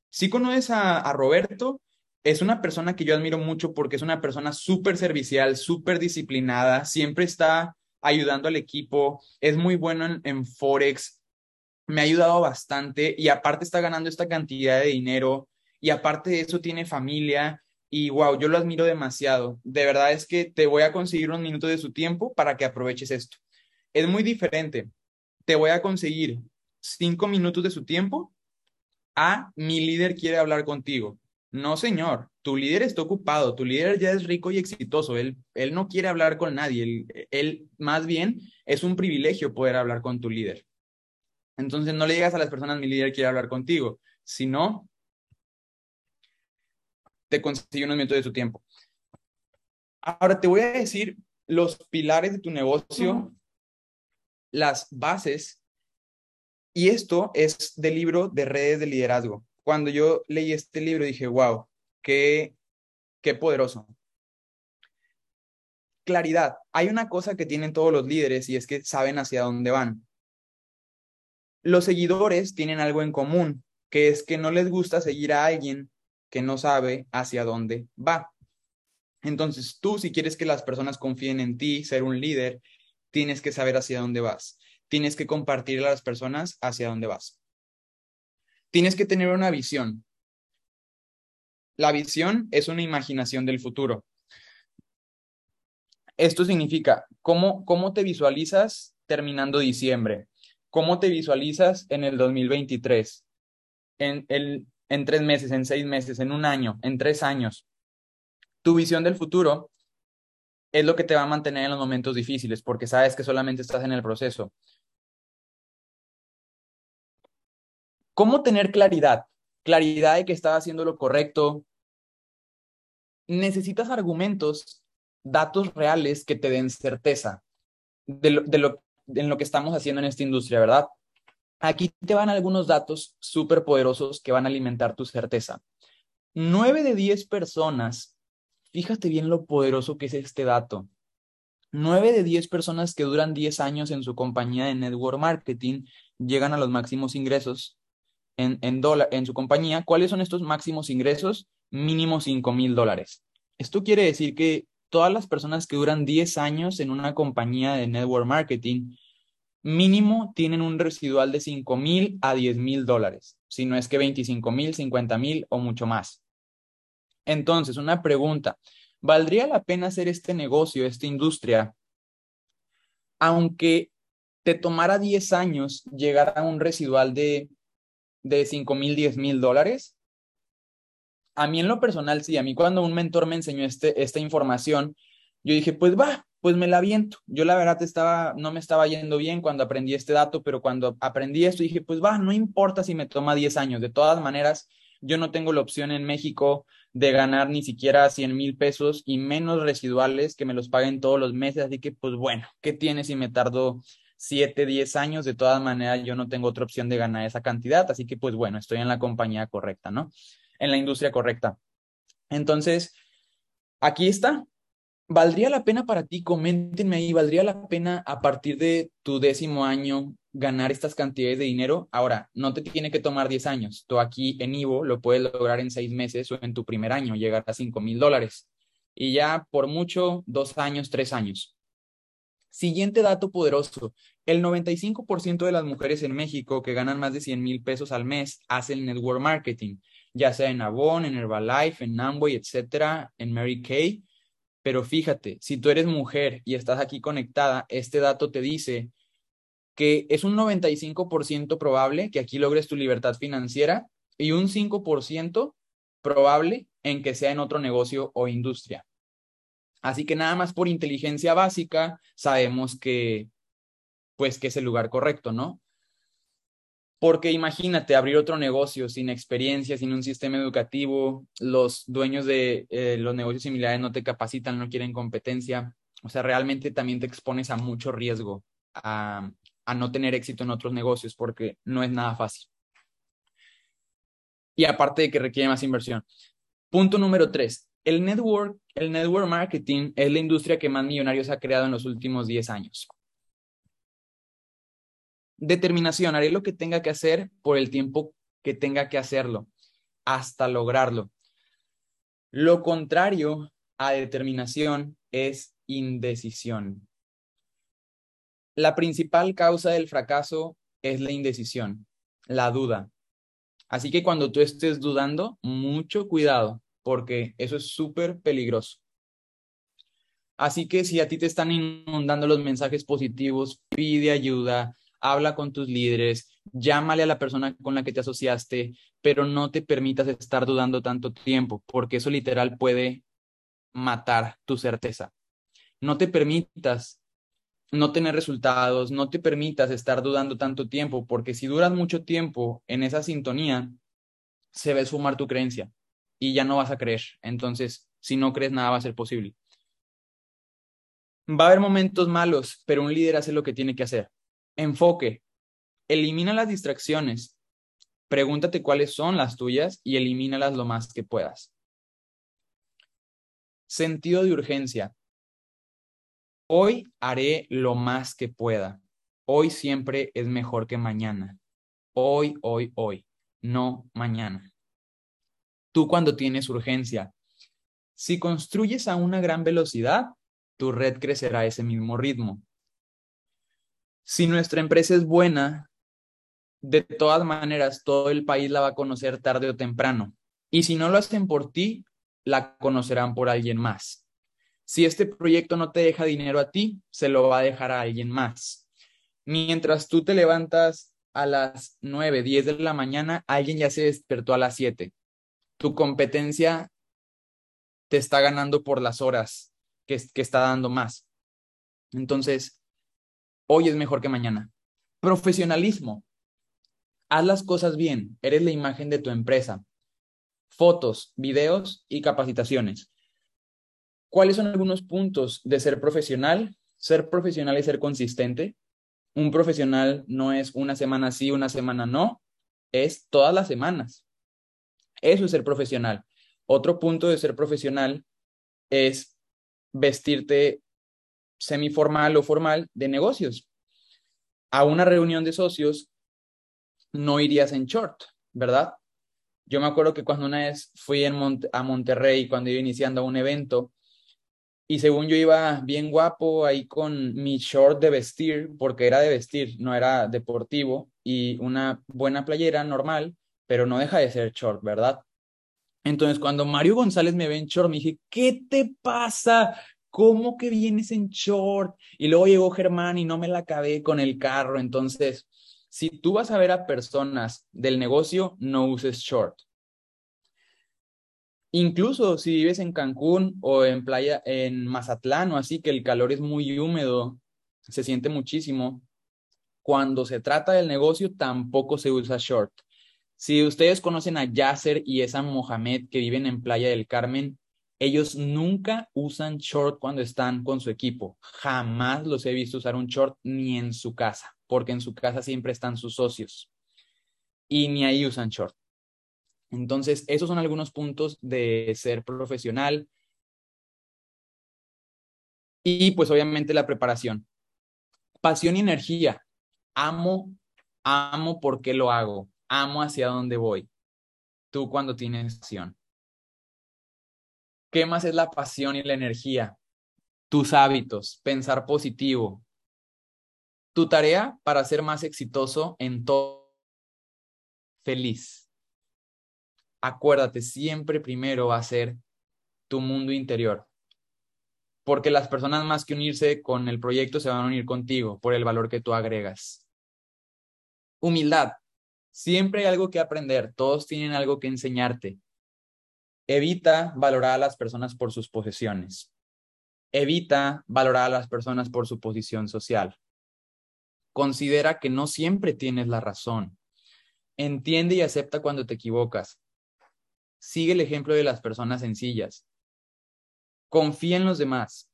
Si conoces a, Roberto, es una persona que yo admiro mucho porque es una persona súper servicial, súper disciplinada, siempre está ayudando al equipo, es muy bueno en, en Forex, me ha ayudado bastante y aparte está ganando esta cantidad de dinero y aparte de eso tiene familia y wow, yo lo admiro demasiado. De verdad es que te voy a conseguir un minuto de su tiempo para que aproveches esto. Es muy diferente. Te voy a conseguir cinco minutos de su tiempo a mi líder quiere hablar contigo. No, señor, tu líder está ocupado, tu líder ya es rico y exitoso, él, él no quiere hablar con nadie, él, él más bien es un privilegio poder hablar con tu líder. Entonces no le digas a las personas, mi líder quiere hablar contigo, sino te consigue unos minutos de tu tiempo. Ahora te voy a decir los pilares de tu negocio, las bases, y esto es del libro de redes de liderazgo. Cuando yo leí este libro dije, wow, qué, qué poderoso. Claridad. Hay una cosa que tienen todos los líderes y es que saben hacia dónde van. Los seguidores tienen algo en común, que es que no les gusta seguir a alguien que no sabe hacia dónde va. Entonces, tú, si quieres que las personas confíen en ti, ser un líder, tienes que saber hacia dónde vas. Tienes que compartir a las personas hacia dónde vas. Tienes que tener una visión. La visión es una imaginación del futuro. Esto significa, ¿cómo, cómo te visualizas terminando diciembre? ¿Cómo te visualizas en el 2023? En, el, en tres meses, en seis meses, en un año, en tres años. Tu visión del futuro es lo que te va a mantener en los momentos difíciles, porque sabes que solamente estás en el proceso. ¿Cómo tener claridad? Claridad de que estás haciendo lo correcto. Necesitas argumentos, datos reales que te den certeza de lo, de lo, en lo que estamos haciendo en esta industria, ¿verdad? Aquí te van algunos datos súper poderosos que van a alimentar tu certeza. Nueve de diez personas, fíjate bien lo poderoso que es este dato. Nueve de diez personas que duran diez años en su compañía de network marketing llegan a los máximos ingresos en, en, en su compañía. ¿Cuáles son estos máximos ingresos? Mínimo cinco mil dólares. Esto quiere decir que todas las personas que duran 10 años en una compañía de network marketing mínimo tienen un residual de 5 mil a 10 mil dólares, si no es que 25 mil, 50 mil o mucho más. Entonces, una pregunta, ¿valdría la pena hacer este negocio, esta industria, aunque te tomara 10 años llegar a un residual de, de 5 mil, 10 mil dólares? A mí en lo personal, sí, a mí cuando un mentor me enseñó este, esta información, yo dije, pues va, pues me la viento. Yo la verdad estaba, no me estaba yendo bien cuando aprendí este dato, pero cuando aprendí esto dije, pues va, no importa si me toma 10 años. De todas maneras, yo no tengo la opción en México de ganar ni siquiera 100 mil pesos y menos residuales que me los paguen todos los meses. Así que, pues bueno, ¿qué tiene si me tardo 7, 10 años? De todas maneras, yo no tengo otra opción de ganar esa cantidad. Así que, pues bueno, estoy en la compañía correcta, ¿no? En la industria correcta. Entonces, aquí está, ¿Valdría la pena para ti? Coméntenme ahí, ¿valdría la pena a partir de tu décimo año ganar estas cantidades de dinero? Ahora, no te tiene que tomar 10 años. Tú aquí en Ivo lo puedes lograr en seis meses o en tu primer año, llegar a 5 mil dólares. Y ya por mucho, dos años, tres años. Siguiente dato poderoso. El 95% de las mujeres en México que ganan más de 100 mil pesos al mes hacen network marketing, ya sea en Avon, en Herbalife, en Amway, etcétera, en Mary Kay pero fíjate, si tú eres mujer y estás aquí conectada, este dato te dice que es un 95% probable que aquí logres tu libertad financiera y un 5% probable en que sea en otro negocio o industria. Así que nada más por inteligencia básica sabemos que pues que es el lugar correcto, ¿no? Porque imagínate abrir otro negocio sin experiencia, sin un sistema educativo, los dueños de eh, los negocios similares no te capacitan, no quieren competencia. O sea, realmente también te expones a mucho riesgo a, a no tener éxito en otros negocios porque no es nada fácil. Y aparte de que requiere más inversión. Punto número tres. El network, el network marketing es la industria que más millonarios ha creado en los últimos 10 años. Determinación, haré lo que tenga que hacer por el tiempo que tenga que hacerlo, hasta lograrlo. Lo contrario a determinación es indecisión. La principal causa del fracaso es la indecisión, la duda. Así que cuando tú estés dudando, mucho cuidado, porque eso es súper peligroso. Así que si a ti te están inundando los mensajes positivos, pide ayuda, habla con tus líderes, llámale a la persona con la que te asociaste, pero no te permitas estar dudando tanto tiempo, porque eso literal puede matar tu certeza. No te permitas no tener resultados, no te permitas estar dudando tanto tiempo, porque si duras mucho tiempo en esa sintonía, se va a sumar tu creencia y ya no vas a creer. Entonces, si no crees, nada va a ser posible. Va a haber momentos malos, pero un líder hace lo que tiene que hacer. Enfoque. Elimina las distracciones. Pregúntate cuáles son las tuyas y elimínalas lo más que puedas. Sentido de urgencia. Hoy haré lo más que pueda. Hoy siempre es mejor que mañana. Hoy, hoy, hoy, no mañana. Tú cuando tienes urgencia, si construyes a una gran velocidad, tu red crecerá a ese mismo ritmo. Si nuestra empresa es buena, de todas maneras todo el país la va a conocer tarde o temprano. Y si no lo hacen por ti, la conocerán por alguien más. Si este proyecto no te deja dinero a ti, se lo va a dejar a alguien más. Mientras tú te levantas a las 9, 10 de la mañana, alguien ya se despertó a las 7. Tu competencia te está ganando por las horas que, que está dando más. Entonces, hoy es mejor que mañana. Profesionalismo. Haz las cosas bien. Eres la imagen de tu empresa. Fotos, videos y capacitaciones. ¿Cuáles son algunos puntos de ser profesional? Ser profesional es ser consistente. Un profesional no es una semana sí, una semana no, es todas las semanas. Eso es ser profesional. Otro punto de ser profesional es vestirte semiformal o formal de negocios. A una reunión de socios no irías en short, ¿verdad? Yo me acuerdo que cuando una vez fui a Monterrey, cuando iba iniciando un evento, y según yo iba bien guapo ahí con mi short de vestir, porque era de vestir, no era deportivo, y una buena playera normal, pero no deja de ser short, ¿verdad? Entonces, cuando Mario González me ve en short, me dije, ¿qué te pasa? ¿Cómo que vienes en short? Y luego llegó Germán y no me la acabé con el carro. Entonces, si tú vas a ver a personas del negocio, no uses short. Incluso si vives en Cancún o en playa, en Mazatlán o así, que el calor es muy húmedo, se siente muchísimo. Cuando se trata del negocio, tampoco se usa short. Si ustedes conocen a Yasser y esa Mohamed que viven en Playa del Carmen, ellos nunca usan short cuando están con su equipo. Jamás los he visto usar un short ni en su casa, porque en su casa siempre están sus socios. Y ni ahí usan short. Entonces, esos son algunos puntos de ser profesional. Y pues obviamente la preparación. Pasión y energía. Amo, amo porque lo hago. Amo hacia dónde voy. Tú cuando tienes pasión. ¿Qué más es la pasión y la energía? Tus hábitos, pensar positivo. Tu tarea para ser más exitoso en todo. Feliz acuérdate, siempre primero va a ser tu mundo interior. Porque las personas más que unirse con el proyecto se van a unir contigo por el valor que tú agregas. Humildad. Siempre hay algo que aprender, todos tienen algo que enseñarte. Evita valorar a las personas por sus posesiones. Evita valorar a las personas por su posición social. Considera que no siempre tienes la razón. Entiende y acepta cuando te equivocas. Sigue el ejemplo de las personas sencillas. Confía en los demás.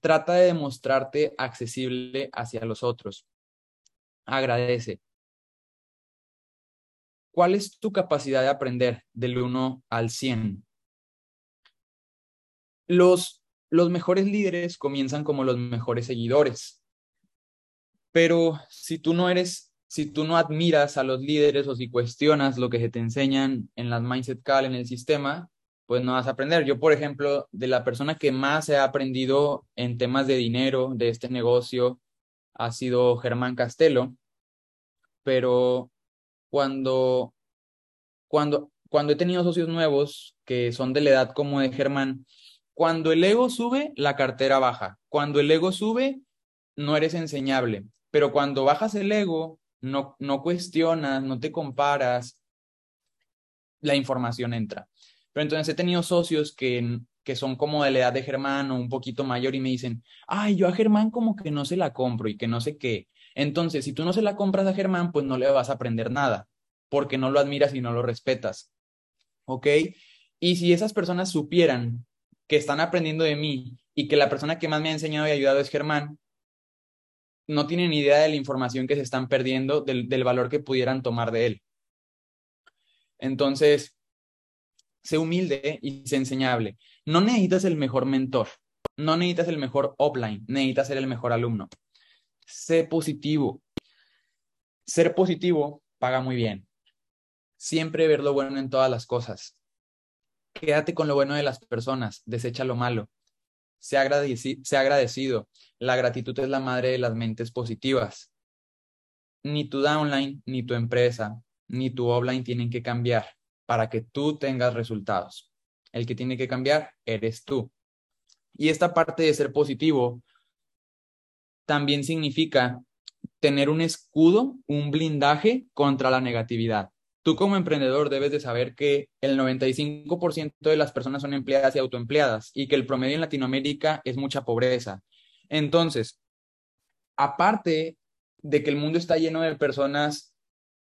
Trata de demostrarte accesible hacia los otros. Agradece. ¿Cuál es tu capacidad de aprender del 1 al 100? Los, los mejores líderes comienzan como los mejores seguidores. Pero si tú no eres si tú no admiras a los líderes o si cuestionas lo que se te enseñan en las Mindset Call, en el sistema, pues no vas a aprender. Yo, por ejemplo, de la persona que más he aprendido en temas de dinero de este negocio ha sido Germán Castelo, pero cuando, cuando, cuando he tenido socios nuevos que son de la edad como de Germán, cuando el ego sube, la cartera baja. Cuando el ego sube, no eres enseñable. Pero cuando bajas el ego, no, no cuestionas, no te comparas, la información entra. Pero entonces he tenido socios que, que son como de la edad de Germán o un poquito mayor y me dicen, ay, yo a Germán como que no se la compro y que no sé qué. Entonces, si tú no se la compras a Germán, pues no le vas a aprender nada, porque no lo admiras y no lo respetas. ¿Ok? Y si esas personas supieran que están aprendiendo de mí y que la persona que más me ha enseñado y ayudado es Germán, no tienen idea de la información que se están perdiendo, del, del valor que pudieran tomar de él. Entonces, sé humilde y sé enseñable. No necesitas el mejor mentor, no necesitas el mejor offline, necesitas ser el mejor alumno. Sé positivo. Ser positivo paga muy bien. Siempre ver lo bueno en todas las cosas. Quédate con lo bueno de las personas, desecha lo malo. Sea, agradeci sea agradecido. La gratitud es la madre de las mentes positivas. Ni tu downline, ni tu empresa, ni tu offline tienen que cambiar para que tú tengas resultados. El que tiene que cambiar eres tú. Y esta parte de ser positivo también significa tener un escudo, un blindaje contra la negatividad. Tú como emprendedor debes de saber que el 95% de las personas son empleadas y autoempleadas y que el promedio en Latinoamérica es mucha pobreza. Entonces, aparte de que el mundo está lleno de personas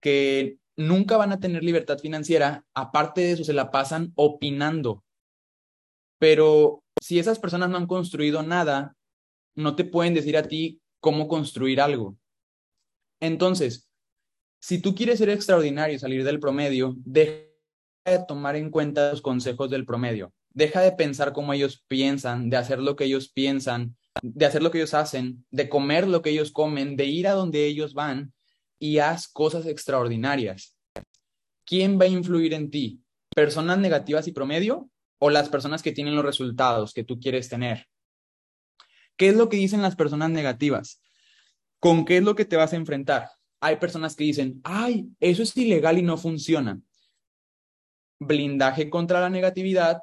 que nunca van a tener libertad financiera, aparte de eso se la pasan opinando. Pero si esas personas no han construido nada, no te pueden decir a ti cómo construir algo. Entonces, si tú quieres ser extraordinario y salir del promedio, deja de tomar en cuenta los consejos del promedio. Deja de pensar como ellos piensan, de hacer lo que ellos piensan, de hacer lo que ellos hacen, de comer lo que ellos comen, de ir a donde ellos van y haz cosas extraordinarias. ¿Quién va a influir en ti? ¿Personas negativas y promedio o las personas que tienen los resultados que tú quieres tener? ¿Qué es lo que dicen las personas negativas? ¿Con qué es lo que te vas a enfrentar? Hay personas que dicen, ay, eso es ilegal y no funciona. Blindaje contra la negatividad,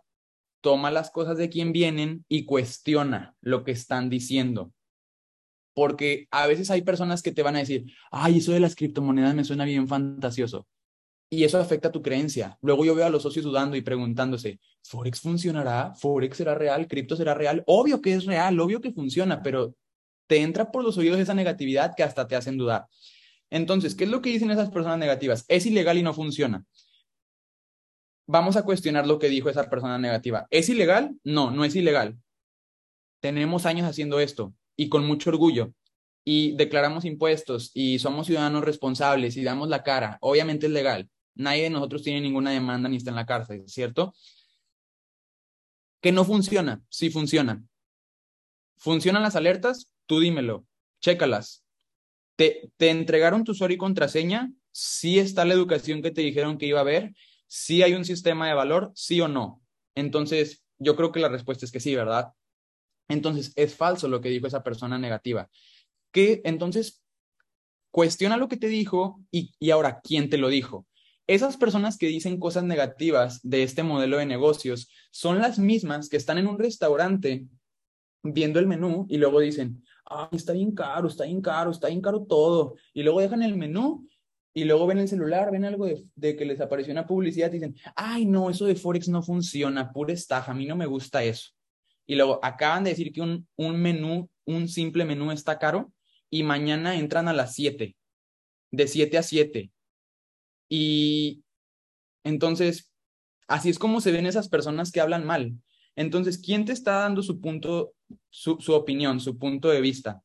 toma las cosas de quien vienen y cuestiona lo que están diciendo porque a veces hay personas que te van a decir, ay, eso de las criptomonedas me suena bien fantasioso. Y eso afecta tu creencia. Luego yo veo a los socios dudando y preguntándose, ¿Forex funcionará? ¿Forex será real? ¿Cripto será real? Obvio que es real, obvio que funciona, pero te entra por los oídos esa negatividad que hasta te hacen dudar. Entonces, ¿qué es lo que dicen esas personas negativas? Es ilegal y no funciona. Vamos a cuestionar lo que dijo esa persona negativa. ¿Es ilegal? No, no es ilegal. Tenemos años haciendo esto y con mucho orgullo y declaramos impuestos y somos ciudadanos responsables y damos la cara, obviamente es legal. Nadie de nosotros tiene ninguna demanda ni está en la cárcel, ¿cierto? Que no funciona, sí funciona. ¿Funcionan las alertas? Tú dímelo, chécalas. ¿Te, entregaron tu usuario y contraseña? ¿Sí está la educación que te dijeron que iba a haber? ¿Sí hay un sistema de valor? ¿Sí o no? Entonces, yo creo que la respuesta es que sí, ¿verdad? Entonces, es falso lo que dijo esa persona negativa. Que entonces, cuestiona lo que te dijo y ahora, ¿quién te lo dijo? Esas personas que dicen cosas negativas de este modelo de negocios son las mismas que están en un restaurante viendo el menú y luego dicen, ay, está bien caro, está bien caro, está bien caro todo. Y luego dejan el menú y luego ven el celular, ven algo de, que les apareció una publicidad y dicen, ay, no, eso de Forex no funciona, pura estafa, a mí no me gusta eso y luego acaban de decir que un, un menú, un simple menú está caro y mañana entran a las 7, de 7 a 7. Y entonces, así es como se ven esas personas que hablan mal. Entonces, ¿quién te está dando su punto, su, opinión, su punto de vista?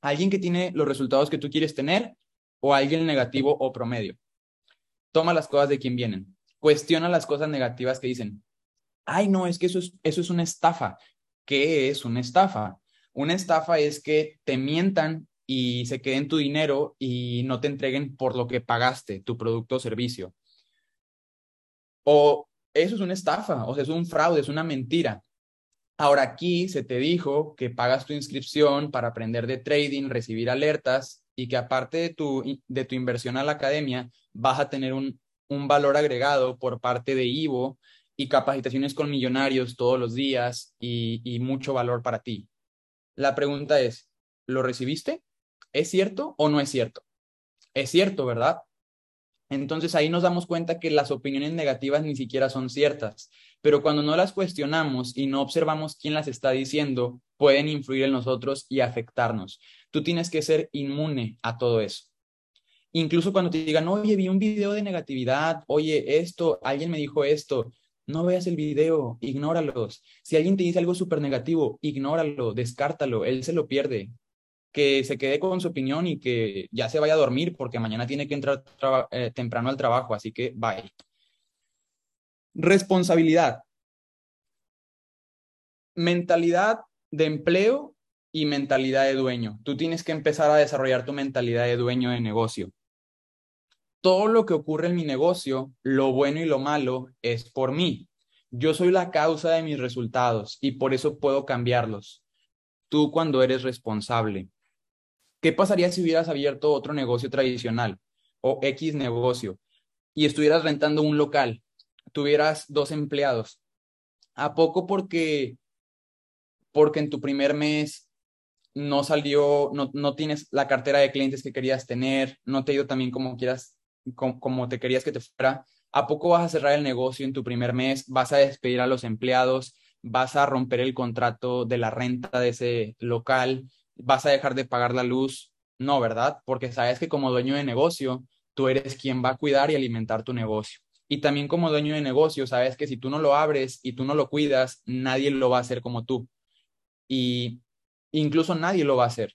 ¿Alguien que tiene los resultados que tú quieres tener o alguien negativo o promedio? Toma las cosas de quien vienen. Cuestiona las cosas negativas que dicen ay, no, es que eso es, eso es una estafa. ¿Qué es una estafa? Una estafa es que te mientan y se queden tu dinero y no te entreguen por lo que pagaste, tu producto o servicio. O eso es una estafa, o sea, es un fraude, es una mentira. Ahora aquí se te dijo que pagas tu inscripción para aprender de trading, recibir alertas y que aparte de tu, de tu inversión a la academia vas a tener un, un valor agregado por parte de Ivo y capacitaciones con millonarios todos los días y, mucho valor para ti. La pregunta es, ¿lo recibiste? ¿Es cierto o no es cierto? es cierto, ¿verdad? Entonces ahí nos damos cuenta que las opiniones negativas ni siquiera son ciertas, pero cuando no las cuestionamos y no observamos quién las está diciendo, pueden influir en nosotros y afectarnos. Tú tienes que ser inmune a todo eso. Incluso cuando te digan, oye, vi un video de negatividad, oye, esto, alguien me dijo esto, no veas el video, ignóralos. Si alguien te dice algo súper negativo, ignóralo, descártalo, él se lo pierde que se quede con su opinión y que ya se vaya a dormir porque mañana tiene que entrar eh, temprano al trabajo, así que bye. Responsabilidad. Mentalidad de empleo y mentalidad de dueño. Tú tienes que empezar a desarrollar tu mentalidad de dueño de negocio. Todo lo que ocurre en mi negocio, lo bueno y lo malo, es por mí. Yo soy la causa de mis resultados y por eso puedo cambiarlos. Tú cuando eres responsable. ¿Qué pasaría si hubieras abierto otro negocio tradicional o X negocio y estuvieras rentando un local? Tuvieras dos empleados. ¿A poco porque, porque en tu primer mes no salió, no, no tienes la cartera de clientes que querías tener, no te ha ido también como quieras, como, como te querías que te fuera? ¿A poco vas a cerrar el negocio en tu primer mes? ¿Vas a despedir a los empleados? ¿Vas a romper el contrato de la renta de ese local? Vas a dejar de pagar la luz. No, ¿verdad? Porque sabes que como dueño de negocio, tú eres quien va a cuidar y alimentar tu negocio. Y también como dueño de negocio, sabes que si tú no lo abres y tú no lo cuidas, nadie lo va a hacer como tú. Y incluso nadie lo va a hacer.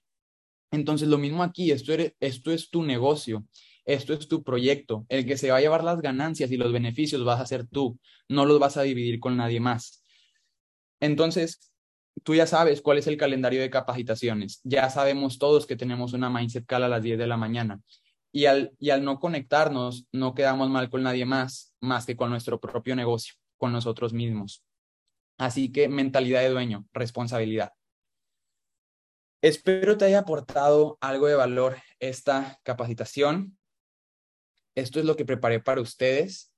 Entonces, lo mismo aquí, esto, esto es tu negocio, esto es tu proyecto. El que se va a llevar las ganancias y los beneficios vas a ser tú, no los vas a dividir con nadie más. Entonces, tú ya sabes cuál es el calendario de capacitaciones. Ya sabemos todos que tenemos una Mindset Call a las 10 de la mañana. Y al, y al no conectarnos, no quedamos mal con nadie más, más que con nuestro propio negocio, con nosotros mismos. Así que mentalidad de dueño, responsabilidad. Espero te haya aportado algo de valor esta capacitación. Esto es lo que preparé para ustedes.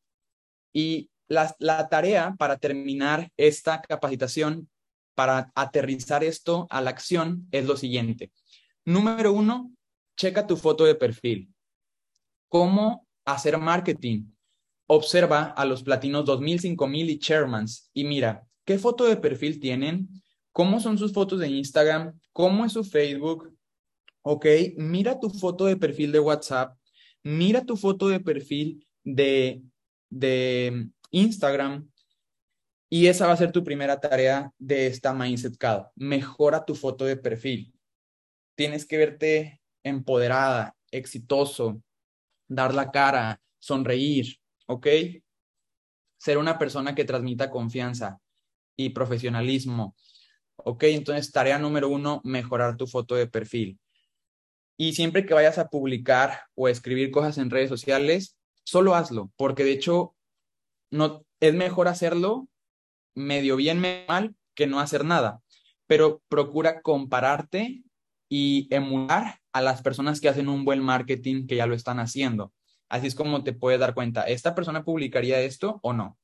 Y la, la tarea para terminar esta capacitación para aterrizar esto a la acción es lo siguiente. Número uno, checa tu foto de perfil. ¿Cómo hacer marketing? Observa a los platinos 2000, 5000 y chairmans y mira, ¿qué foto de perfil tienen? ¿Cómo son sus fotos de Instagram? ¿Cómo es su Facebook? Ok, mira tu foto de perfil de WhatsApp, mira tu foto de perfil de, de Instagram, y esa va a ser tu primera tarea de esta Mindset Call. Mejora tu foto de perfil. Tienes que verte empoderada, exitoso, dar la cara, sonreír, ¿ok? Ser una persona que transmita confianza y profesionalismo. ¿Ok? Entonces, tarea número uno, mejorar tu foto de perfil. Y siempre que vayas a publicar o escribir cosas en redes sociales, solo hazlo, porque de hecho no es mejor hacerlo medio bien, mal, que no hacer nada. Pero procura compararte y emular a las personas que hacen un buen marketing que ya lo están haciendo. Así es como te puedes dar cuenta, ¿esta persona publicaría esto o no?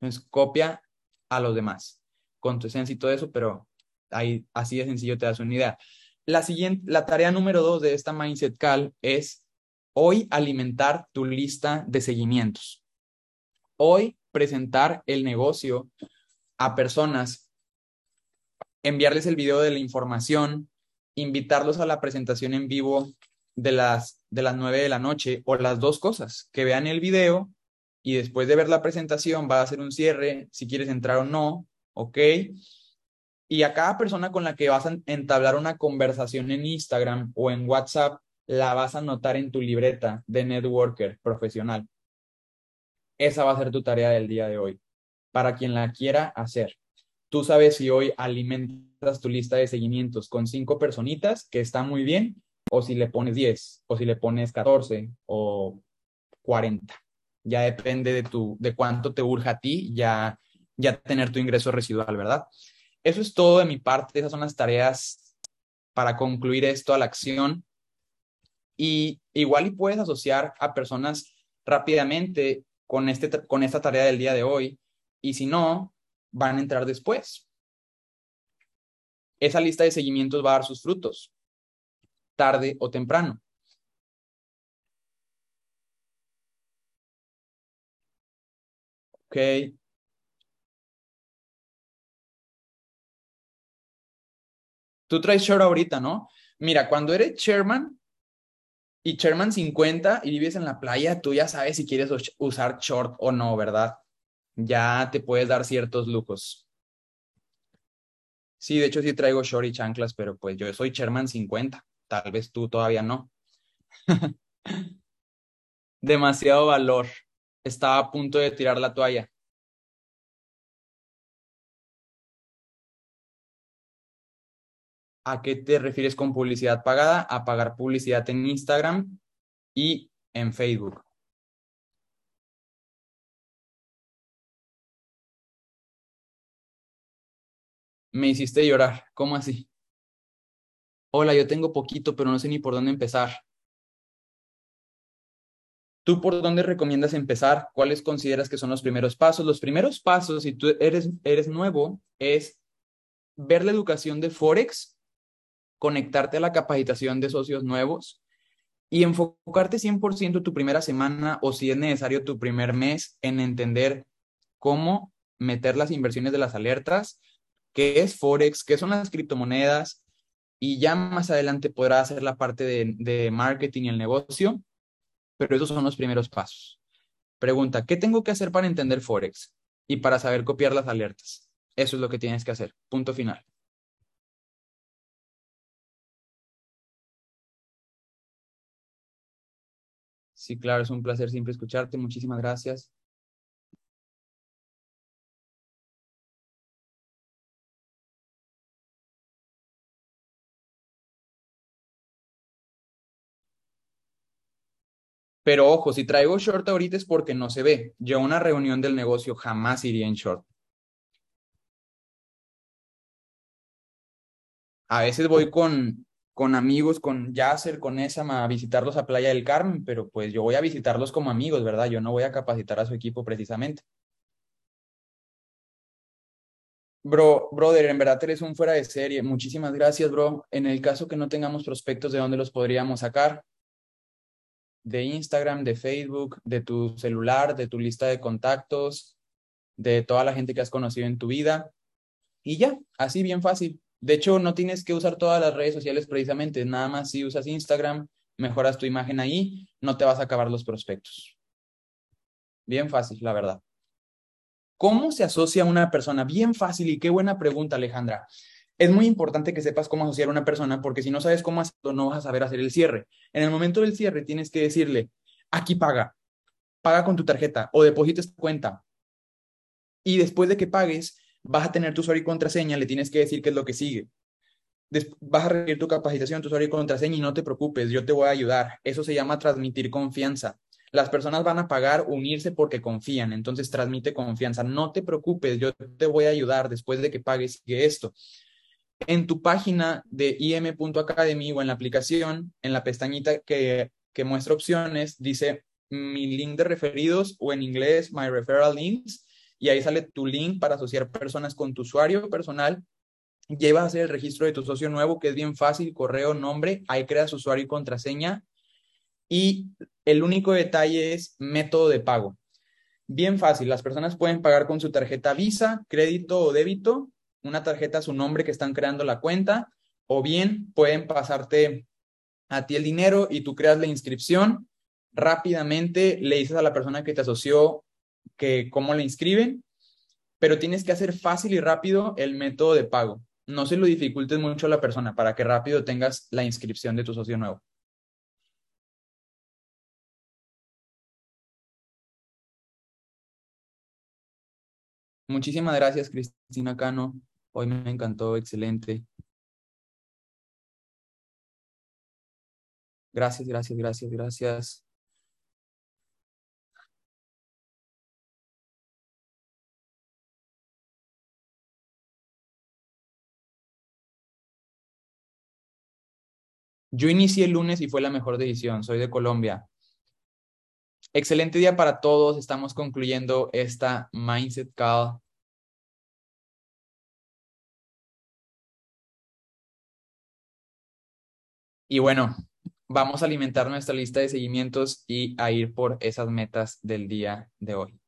Entonces, copia a los demás con tu esencia y todo eso, pero ahí, así de sencillo te das una idea. La siguiente, la tarea número dos de esta Mindset Call es hoy alimentar tu lista de seguimientos. Hoy presentar el negocio a personas, enviarles el video de la información, invitarlos a la presentación en vivo de las, de las 9 de la noche o las dos cosas, que vean el video y después de ver la presentación va a hacer un cierre, si quieres entrar o no, ¿ok? Y a cada persona con la que vas a entablar una conversación en Instagram o en WhatsApp, la vas a anotar en tu libreta de networker profesional. Esa va a ser tu tarea del día de hoy, para quien la quiera hacer. Tú sabes si hoy alimentas tu lista de seguimientos con cinco personitas, que está muy bien, o si le pones 10, o si le pones 14 o 40. Ya depende de, tu, de cuánto te urja a ti ya, ya tener tu ingreso residual, ¿verdad? Eso es todo de mi parte. Esas son las tareas para concluir esto a la acción. Y igual y puedes asociar a personas rápidamente con, este, con esta tarea del día de hoy y si no, van a entrar después. Esa lista de seguimientos va a dar sus frutos, tarde o temprano. Ok. Tú traes short ahorita, ¿no? Mira, cuando eres chairman, y chairman 50 y vives en la playa, tú ya sabes si quieres usar short o no, ¿verdad? Ya te puedes dar ciertos lujos. Sí, de hecho sí traigo short y chanclas, pero pues yo soy chairman 50. Tal vez tú todavía no. Demasiado valor. Estaba a punto de tirar la toalla. ¿A qué te refieres con publicidad pagada? A pagar publicidad en Instagram y en Facebook. Me hiciste llorar. ¿Cómo así? Hola, yo tengo poquito, pero no sé ni por dónde empezar. ¿Tú por dónde recomiendas empezar? ¿Cuáles consideras que son los primeros pasos? Los primeros pasos, si tú eres, eres nuevo, es ver la educación de Forex, conectarte a la capacitación de socios nuevos y enfocarte 100% tu primera semana o si es necesario tu primer mes en entender cómo meter las inversiones de las alertas, qué es Forex, qué son las criptomonedas y ya más adelante podrás hacer la parte de, de marketing y el negocio pero esos son los primeros pasos. Pregunta, ¿qué tengo que hacer para entender Forex y para saber copiar las alertas? Eso es lo que tienes que hacer. Punto final. Sí, claro, es un placer siempre escucharte. Muchísimas gracias. Pero ojo, si traigo short ahorita es porque no se ve. Yo a una reunión del negocio jamás iría en short. A veces voy con, con amigos, con Yasser, con Esama, a visitarlos a Playa del Carmen, pero pues yo voy a visitarlos como amigos, ¿verdad? Yo no voy a capacitar a su equipo precisamente. Bro, brother, en verdad eres un fuera de serie. Muchísimas gracias, bro. En el caso que no tengamos prospectos, ¿de dónde los podríamos sacar? de Instagram, de Facebook, de tu celular, de tu lista de contactos, de toda la gente que has conocido en tu vida. Y ya, así bien fácil. De hecho, no tienes que usar todas las redes sociales precisamente, nada más si usas Instagram, mejoras tu imagen ahí, no te vas a acabar los prospectos. Bien fácil, la verdad. ¿Cómo se asocia una persona? Bien fácil y qué buena pregunta, Alejandra es muy importante que sepas cómo asociar a una persona, porque si no sabes cómo hacerlo, no vas a saber hacer el cierre. En el momento del cierre, tienes que decirle, aquí paga, paga con tu tarjeta o deposita esta cuenta. Y después de que pagues, vas a tener tu usuario y contraseña, le tienes que decir qué es lo que sigue. vas a recibir tu capacitación, tu usuario y contraseña y no te preocupes, yo te voy a ayudar. Eso se llama transmitir confianza. Las personas van a pagar, unirse porque confían, entonces transmite confianza. No te preocupes, yo te voy a ayudar después de que pagues, esto en tu página de im.academy o en la aplicación, en la pestañita que, que muestra opciones, dice mi link de referidos o en inglés My Referral Links y ahí sale tu link para asociar personas con tu usuario personal. Llevas a hacer el registro de tu socio nuevo, que es bien fácil, correo, nombre, ahí creas usuario y contraseña. Y el único detalle es método de pago. Bien fácil, las personas pueden pagar con su tarjeta Visa, crédito o débito una tarjeta a su nombre que están creando la cuenta, o bien pueden pasarte a ti el dinero y tú creas la inscripción. Rápidamente le dices a la persona que te asoció que cómo le inscriben, pero tienes que hacer fácil y rápido el método de pago. No se lo dificultes mucho a la persona para que rápido tengas la inscripción de tu socio nuevo. Muchísimas gracias, Cristina Cano. Hoy me encantó, excelente. Gracias, gracias, gracias, gracias. Yo inicié el lunes y fue la mejor decisión. Soy de Colombia. Excelente día para todos. Estamos concluyendo esta Mindset Call Y bueno, vamos a alimentar nuestra lista de seguimientos y a ir por esas metas del día de hoy.